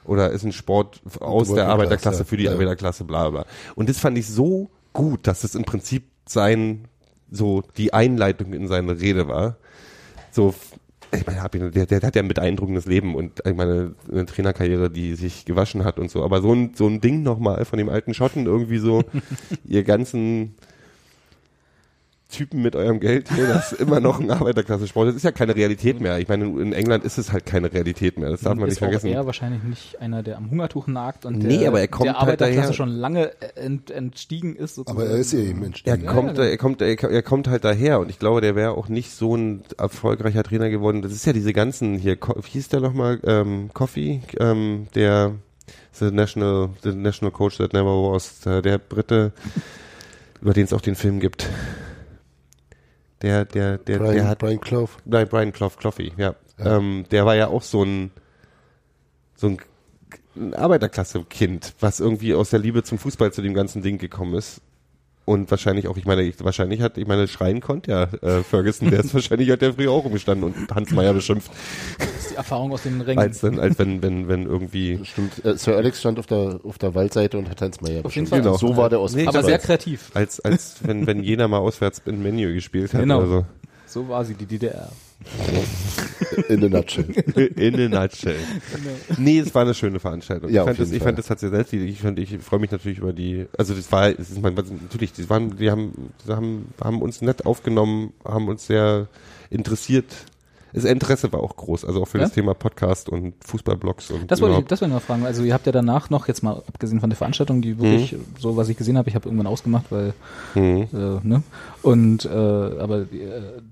Oder ist ein Sport aus der Arbeiterklasse für die ja. Arbeiterklasse, bla bla. Und das fand ich so gut, dass es im Prinzip sein, so die Einleitung in seine Rede war. So, ich meine, hab ihn- der, der hat ja ein beeindruckendes Leben und ich meine, eine Trainerkarriere, die sich gewaschen hat und so. Aber so ein, so ein Ding nochmal von dem alten Schotten irgendwie so, ihr ganzen Typen mit eurem Geld hier, das ist immer noch ein Arbeiterklasse-Sport. Das ist ja keine Realität mehr. Ich meine, in England ist es halt keine Realität mehr. Das darf man ist nicht vergessen. Er wahrscheinlich nicht einer, der am Hungertuch nagt und Nee, der, aber er kommt der halt Arbeiterklasse daher. schon lange ent, entstiegen ist. Sozusagen. Aber er ist ja eben Er entstanden. kommt, ja. er kommt, er, er kommt halt daher und ich glaube, der wäre auch nicht so ein erfolgreicher Trainer geworden. Das ist ja diese ganzen hier, wie hieß der nochmal, ähm, Coffee, ähm, der the national, the national coach that never was, der, der Brite, über den es auch den Film gibt. Der, der, der, Brian, der hat, Brian Clough. nein, Brian Clough, Cloughy, ja. Ja. Ähm, der war ja auch so ein, so ein, ein Arbeiterklasse-Kind, was irgendwie aus der Liebe zum Fußball zu dem ganzen Ding gekommen ist. Und wahrscheinlich auch, ich meine, ich, wahrscheinlich hat, ich meine, schreien konnte ja äh, Ferguson, der ist wahrscheinlich hat der früher auch rumgestanden und Hans Meyer beschimpft, Das ist die Erfahrung aus den Rängen. als dann, als wenn, wenn, wenn irgendwie. Stimmt. Äh, Sir Alex stand auf der, auf der Waldseite und hat Hans Meyer beschimpft. Genau. So war der aus Nee, aber sehr kreativ. Als, als wenn, wenn jener mal auswärts in Menü gespielt hat Genau. oder so. So war sie, die DDR. In a nutshell. In a nutshell. Nee, es war eine schöne Veranstaltung. Ja, ich fand das, ich fand das hat sehr selbst. Ich fand, ich freue mich natürlich über die, also das war, es ist mein, natürlich, die waren, die haben, die haben, haben uns nett aufgenommen, haben uns sehr interessiert. Das Interesse war auch groß, also auch für Ja? das Thema Podcast und Fußballblogs und Das wollte ich, das wollte ich mal fragen. Also ihr habt ja danach noch, jetzt mal abgesehen von der Veranstaltung, die wirklich, Mhm. so was ich gesehen habe, ich habe irgendwann ausgemacht, weil, Mhm. äh, ne? Und, äh, aber äh,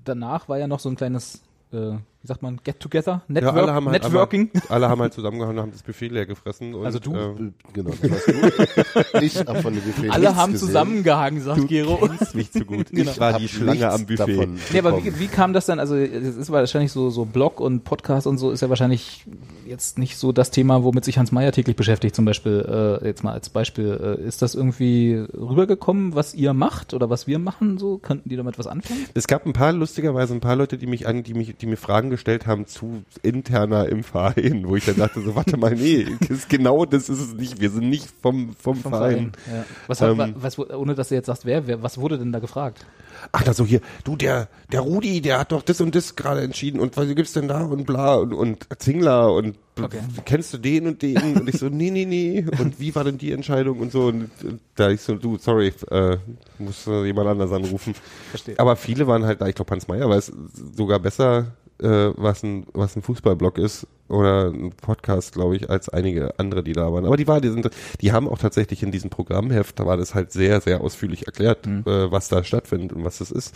danach war ja noch so ein kleines, äh, wie sagt man, Get-Together, Ja, Network, alle haben halt Networking. Alle, alle haben halt zusammengehauen und haben das Buffet leer gefressen. Und, Also du? Äh, genau. Das warst du. Ich hab von dem Buffet Alle haben gesehen. zusammengehangen, sagt Gero. kennst mich zu gut. Genau. Ich war Hab die Schlange am Buffet. Nee, aber wie, wie kam das dann? Also es ist wahrscheinlich so, so Blog und Podcast und so ist ja wahrscheinlich jetzt nicht so das Thema, womit sich Hans Meyer täglich beschäftigt. Zum Beispiel äh, jetzt mal als Beispiel, äh, ist das irgendwie rübergekommen, was ihr macht oder was wir machen? So könnten die damit was anfangen? Es gab ein paar, lustigerweise ein paar Leute, die mich an, die mich, die mir Fragen gestellt haben zu interner im Verein, wo ich dann dachte so, warte mal, nee, ist genau das ist es nicht. Wir sind nicht vom, vom, Vom Verein. Ja. Was, Ähm, was, ohne dass du jetzt sagst, wer, wer, was wurde denn da gefragt? Ach, da so hier, du, der, der Rudi, der hat doch das und das gerade entschieden und was gibt's denn da und bla und, und Zingler und Okay. kennst du den und den? Und ich so, nee, nee, nee. Und wie war denn die Entscheidung und so? Und, und da ich so, du, sorry, äh, muss jemand anders anrufen. Verstehe. Aber viele waren halt da, ich glaube Hans Meyer weiß sogar besser äh, was ein was ein Fußballblog ist oder ein Podcast, glaube ich, als einige andere, die da waren. Aber die war, die sind, die haben auch tatsächlich in diesem Programmheft, da war das halt sehr, sehr ausführlich erklärt, äh, was da stattfindet und was das ist.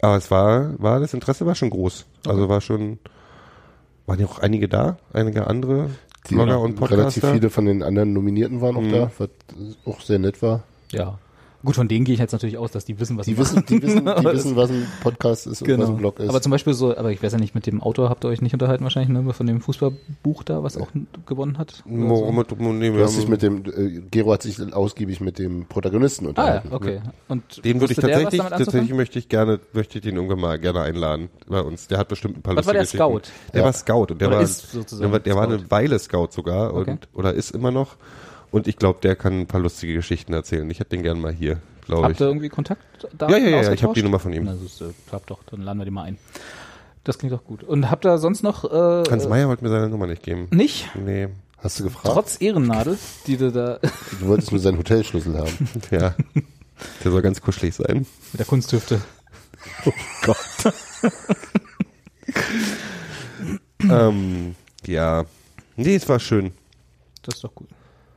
Aber es war, war das Interesse war schon groß. Also war schon, waren ja auch einige da, einige andere Die Blogger und relativ Podcaster. viele von den anderen Nominierten waren auch Mhm. da, was auch sehr nett war. Ja. Gut, von denen gehe ich jetzt natürlich aus, dass die wissen, was Die sie wissen, die wissen, die Aber wissen, was ein Podcast ist und was Genau. ein Blog ist. Aber zum Beispiel so, aber ich weiß ja nicht, mit dem Autor habt ihr euch nicht unterhalten wahrscheinlich, ne? Von dem Fußballbuch da, was auch gewonnen hat. so. nee, du hast dich mit dem, äh, Gero hat sich ausgiebig mit dem Protagonisten Ah unterhalten. ja, okay. Und Den würde ich tatsächlich, tatsächlich möchte ich gerne, möchte ich den irgendwann mal gerne einladen bei uns. Der hat bestimmt ein paar Was war der. Scout? Der Ja. war Scout und der Oder war, ist sozusagen der war, der war Scout. eine Weile Scout sogar Okay. und, oder ist immer noch. Und ich glaube, der kann ein paar lustige Geschichten erzählen. Ich hätte den gerne mal hier, glaube ich. Habt ihr irgendwie Kontakt da? Ja, ja, ja, ja, ich habe die Nummer von ihm. Na, das ist, klappt doch, dann laden wir die mal ein. Das klingt doch gut. Und habt ihr sonst noch äh, Hans Meyer wollte mir seine Nummer nicht geben. nicht? Nee, Hast du gefragt? Trotz Ehrennadel, die du da Du wolltest nur seinen Hotelschlüssel haben. ja. Der soll ganz kuschelig sein. mit der Kunsthüfte. ähm, ja. Nee, es war schön. Das ist doch gut.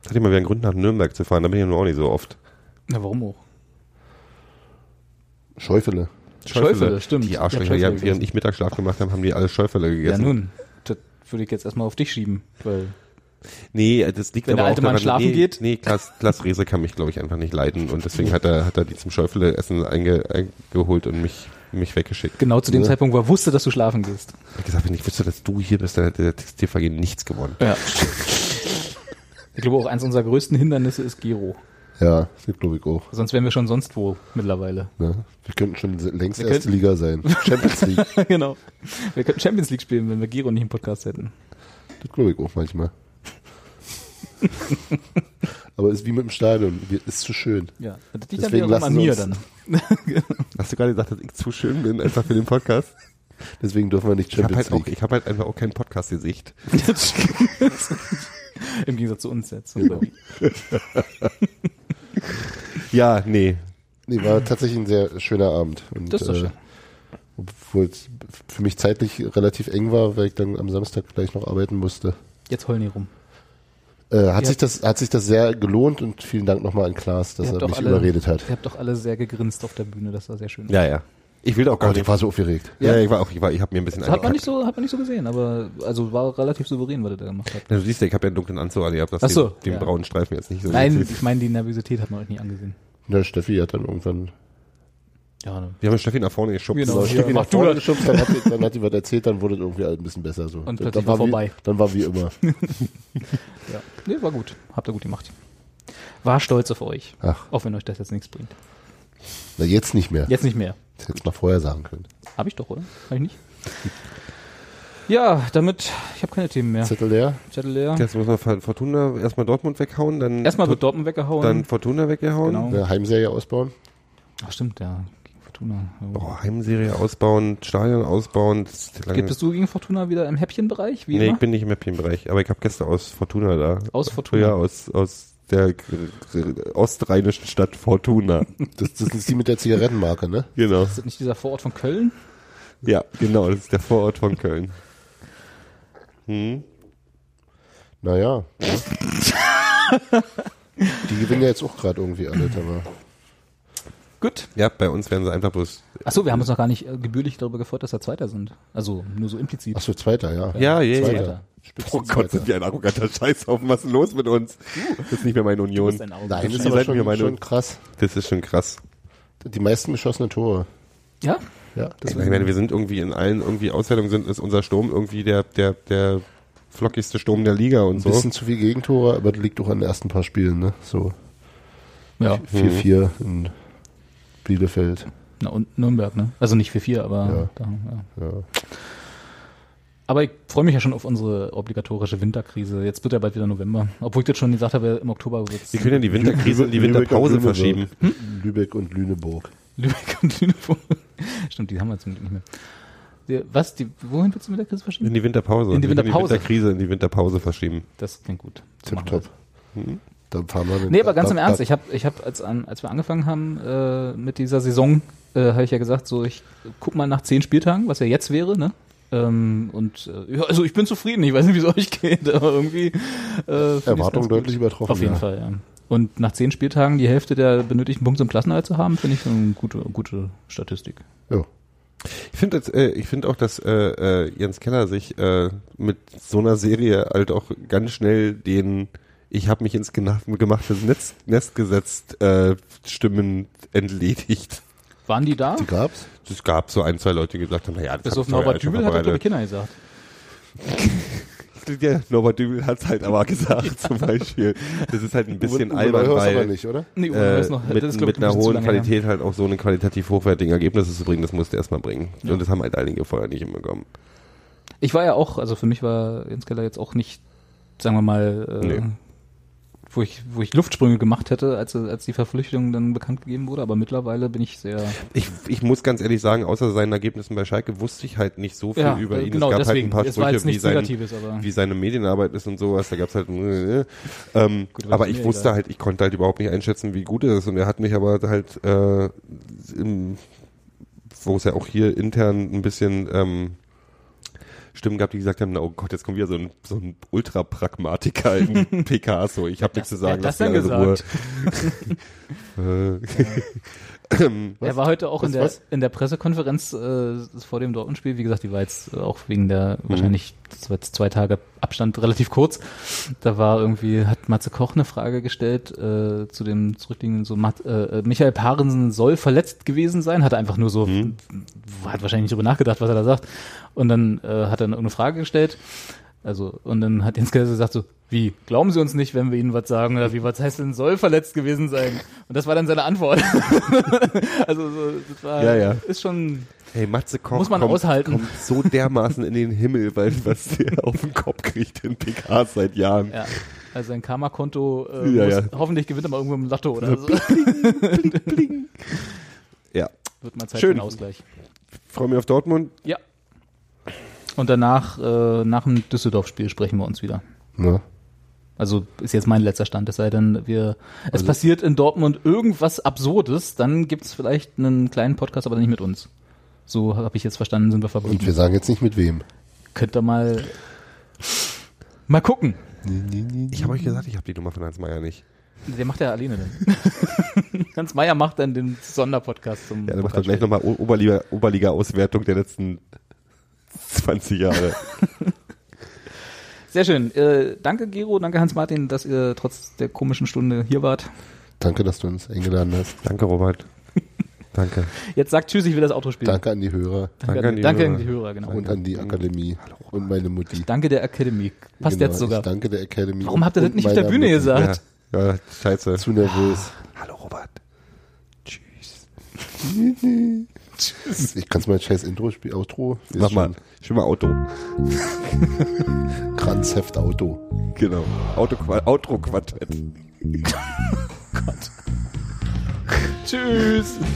Hatte ich mal wieder einen Grund nach Nürnberg zu fahren, da bin ich nur auch nicht so oft. Na, warum auch? Schäufele. Schäufele, stimmt. Die Ich Arschlöcher, hab die während ich Mittagsschlaf gemacht habe, haben die alle Schäufele Ja, gegessen. nun. Das würde ich jetzt erstmal auf dich schieben, weil Nee, das liegt Wenn aber der alte auch Mann daran, schlafen nee, geht? Nee, Klaas, Klaas Rehse kann mich, glaube ich, einfach nicht leiden und deswegen hat er, hat er die zum Schäufele-Essen einge, eingeholt und mich, mich weggeschickt. genau zu dem Ja. Zeitpunkt, wo er wusste, dass du schlafen gehst. Ich habe gesagt, wenn ich wüsste, dass du hier bist, dann hätte der TVG nichts gewonnen. Ja. Ich glaube auch eins unserer größten Hindernisse ist Gero. Ja, das glaube ich auch. Sonst wären wir schon sonst wo mittlerweile. Ne? Wir könnten schon längst Wir erste Liga sein. Champions League. genau. Wir könnten Champions League spielen, wenn wir Gero nicht im Podcast hätten. Das glaube ich auch manchmal. Aber ist wie mit dem Stadion. Ist zu schön. Ja. Das liegt Deswegen dann an lassen mir dann. Hast du gerade gesagt, dass ich zu schön bin, einfach für den Podcast? Deswegen dürfen wir nicht Ich habe Champions halt auch, League. ich habe halt einfach auch kein Podcast-Gesicht. Im Gegensatz zu uns jetzt. Ja, nee. Nee, war tatsächlich ein sehr schöner Abend. Und, Das ist doch äh, schön. Obwohl es für mich zeitlich relativ eng war, weil ich dann am Samstag gleich noch arbeiten musste. Jetzt heulen die rum. Äh, hat, sich das, hat sich das sehr gelohnt und vielen Dank nochmal an Klaas, dass er mich alle- überredet hat. Ihr habt doch alle sehr gegrinst auf der Bühne, das war sehr schön. Ja, ja. Ich will da auch gar Gott, ich nicht. war so aufgeregt. Ja, ich war auch, ich war, ich habe mir ein bisschen Das hat man nicht so, hat man nicht so gesehen, aber also war relativ souverän, was er da gemacht hat. Ja, Du siehst ja, ich habe ja einen dunklen Anzug an, ihr habt das Ach so, den, den ja. braunen Streifen jetzt nicht so. Nein, gesehen. ich meine, die Nervosität hat man euch nie angesehen. Na, Steffi hat dann irgendwann Ja, ne. Wir haben Steffi nach vorne geschubst. Genau. so, Steffi mach nach du vorne geschubst, dann hat, die, dann hat die was erzählt, dann wurde es irgendwie alles ein bisschen besser. So. Und dann, plötzlich war war wie, vorbei. dann war wie immer. Ja. Nee, war gut. Habt ihr gut gemacht. War stolz auf euch. Ach, Auch wenn euch das jetzt nichts bringt. na jetzt nicht mehr. Jetzt nicht mehr. Das hättest du mal vorher sagen können. Hab ich doch, oder? Hab ich nicht? Ja, damit, ich habe keine Themen mehr. Zettel leer? Zettel leer. Jetzt muss man Fortuna erstmal Dortmund weghauen, dann Erstmal wird Dortmund weggehauen. dann Fortuna weggehauen. Genau. Eine Heimserie ausbauen? Ach, stimmt, ja. Gegen Fortuna. Ja. Boah, Heimserie ausbauen, Stadion ausbauen. Das ist lange. Gibt es du gegen Fortuna wieder im Häppchenbereich? Wie nee, immer? ich bin nicht im Mäppchenbereich, aber ich habe Gäste aus Fortuna da. Aus Fortuna. Ja, aus, aus der ostrheinischen Stadt Fortuna. Das, das ist die mit der Zigarettenmarke, ne? genau. Ist das nicht dieser Vorort von Köln? Ja, genau, das ist der Vorort von Köln. Hm? Naja. Ja. die gewinnen ja jetzt auch gerade irgendwie alles, aber. Gut. Ja, bei uns werden sie einfach bloß. Achso, wir haben uns noch gar nicht äh, gebührlich darüber gefreut, dass wir Zweiter sind. Also nur so implizit. Achso, Zweiter, ja. Ja, ja, ja. Zweiter. Oh Gott, sind die ein arroganter Scheißhaufen. Was ist los mit uns? Das ist nicht mehr meine Union. ein. Nein, das ist aber schon, mir meine- schon krass. Das ist schon krass. Die meisten geschossenen Tore. Ja? Ja, das Ich meine, wir sind irgendwie in allen irgendwie Auswertungen sind ist unser Sturm irgendwie der der der flockigste Sturm der Liga und ein so. bisschen zu viel Gegentore, aber das liegt auch an den ersten paar Spielen, ne? So Ja. 4-4 in Bielefeld. Na, und Nürnberg, ne? Also nicht für vier, aber Ja. da, ja. Ja. Aber ich freue mich ja schon auf unsere obligatorische Winterkrise. Jetzt wird ja bald wieder November. Obwohl ich das schon gesagt habe, im Oktober wird's Wir können ja die Winterkrise und die Lübeck und Winterpause Lüneburg. verschieben. Lübeck und Lüneburg. Lübeck und Lüneburg. Stimmt, die haben wir zum Glück nicht mehr. Die, was? Die, wohin willst du mit der Krise verschieben? In die Winterpause. In die Winterpause. Die Winterkrise in die Winterpause verschieben. Das klingt gut. So Tipptopp. wir's. Dann fahren wir Nee, aber ganz im Ernst, ich habe, ich hab, als, an, als wir angefangen haben äh, mit dieser Saison, äh, habe ich ja gesagt, so ich guck mal nach zehn Spieltagen, was ja jetzt wäre, ne? Ähm, und äh, ja, also ich bin zufrieden, ich weiß nicht, wie es euch geht, aber irgendwie äh, find ich's Erwartung ganz gut. deutlich übertroffen. Auf jeden ja. Fall, ja. Und nach zehn Spieltagen die Hälfte der benötigten Punkte im Klassenerhalt zu haben, finde ich eine gute, gute Statistik. Ja. Ich finde äh, ich finde auch, dass äh, äh, Jens Keller sich äh, mit so einer Serie halt auch ganz schnell den ich habe mich ins gemachtes Netz, Nest gesetzt äh, Stimmen entledigt. Waren die da? Die gab's? Es gab so ein, zwei Leute, die gesagt haben, naja, das Bis hab auf Norbert Dübel hat er, glaube ich. Kinder gesagt. Ja, Norbert Dübel hat's halt aber gesagt, zum Beispiel. Das ist halt ein bisschen Uwe albern, aber weil nicht, oder? Nee, äh, ist noch, mit, das ist, glaub mit ich, einer hohen. Qualität halt auch so eine qualitativ hochwertigen Ergebnisse zu bringen, das musst du erstmal bringen. Ja. Und das haben halt einige vorher nicht hinbekommen. Ich war ja auch, also für mich war Jens Keller jetzt auch nicht, sagen wir mal, äh, Nee. Wo ich, wo ich Luftsprünge gemacht hätte, als, als die Verpflichtung dann bekannt gegeben wurde, aber mittlerweile bin ich sehr, Ich, ich muss ganz ehrlich sagen, außer seinen Ergebnissen bei Schalke wusste ich halt nicht so viel ja, über äh, ihn. genau, es gab deswegen. halt ein paar es Sprüche, wie, sein, wie seine Medienarbeit ist und sowas. Da gab's halt, äh, ähm, Gut, aber ich wusste egal. halt, ich konnte halt überhaupt nicht einschätzen, wie gut er ist. Und er hat mich aber halt, äh, im, wo es ja auch hier intern ein bisschen ähm, Stimmen gab, die gesagt haben, oh Gott, jetzt kommt wieder so ein, so ein Ultra-Pragmatiker in PK, so, ich habe nichts zu sagen, hat das in gesagt? Ruhe. Äh, Er war heute auch in Was, der, was? in der Pressekonferenz äh, vor dem Dortmund-Spiel. Wie gesagt, die war jetzt äh, auch wegen der Mhm. wahrscheinlich zwei Tage Abstand relativ kurz. Da war irgendwie, hat Matze Koch eine Frage gestellt äh, zu dem zurückliegenden, so Mat, äh, Michael Parensen soll verletzt gewesen sein, hat einfach nur so, Mhm. hat wahrscheinlich nicht drüber nachgedacht, was er da sagt. Und dann äh, hat er irgendeine Frage gestellt. Also, und dann hat Jens Keller gesagt so, wie, glauben Sie uns nicht, wenn wir Ihnen was sagen? Oder wie, was heißt denn, soll verletzt gewesen sein? Und das war dann seine Antwort. also, so, das war, Ja, ja. ist schon, Hey, Matze Koch Muss man kommt, aushalten. kommt so dermaßen in den Himmel, weil was der auf den Kopf kriegt in PKs seit Jahren. ja. Also sein Karma-Konto, äh, Ja, ja. hoffentlich gewinnt er mal irgendwo im Lotto oder so. Ja, Wird mal Zeit Schön. für einen Ausgleich. freue mich auf Dortmund. Ja. Und danach, äh, nach dem Düsseldorf-Spiel sprechen wir uns wieder. Ja. Also ist jetzt mein letzter Stand, es sei denn, wir es Also- passiert in Dortmund irgendwas Absurdes, dann gibt's vielleicht einen kleinen Podcast, aber nicht mit uns. So habe ich jetzt verstanden, sind wir verbunden. Und wir sagen jetzt nicht mit wem. Könnt ihr mal mal gucken. Ich habe euch gesagt, ich habe die Nummer von Hans Meyer nicht. Der macht ja alleine dann. Hans Meyer macht dann den Sonderpodcast zum Ja, der macht dann gleich nochmal Oberliga, Oberliga-Auswertung der letzten 20 Jahre. Sehr schön. Äh, danke Gero, danke Hans-Martin, dass ihr trotz der komischen Stunde hier wart. Danke, dass du uns eingeladen hast. Danke, Robert. Danke. Jetzt sagt Tschüss, ich will das Outro spielen. Danke an die Hörer Danke, an, die danke an die Hörer, genau. und an die Akademie und meine Mutti. Danke der Akademie. Passt Genau, jetzt sogar. Ich danke der Academy. Warum habt ihr das nicht auf der Bühne Mutti. gesagt? Ja, ja scheiße. Zu nervös. Hallo, Robert. Tschüss. Tschüss. Ich kann es mal scheiß Intro spielen, Outro. Mach mal, schon mal Auto. Kranzheft Auto. Genau. Auto Outro Quartett. oh Gott. Tschüss.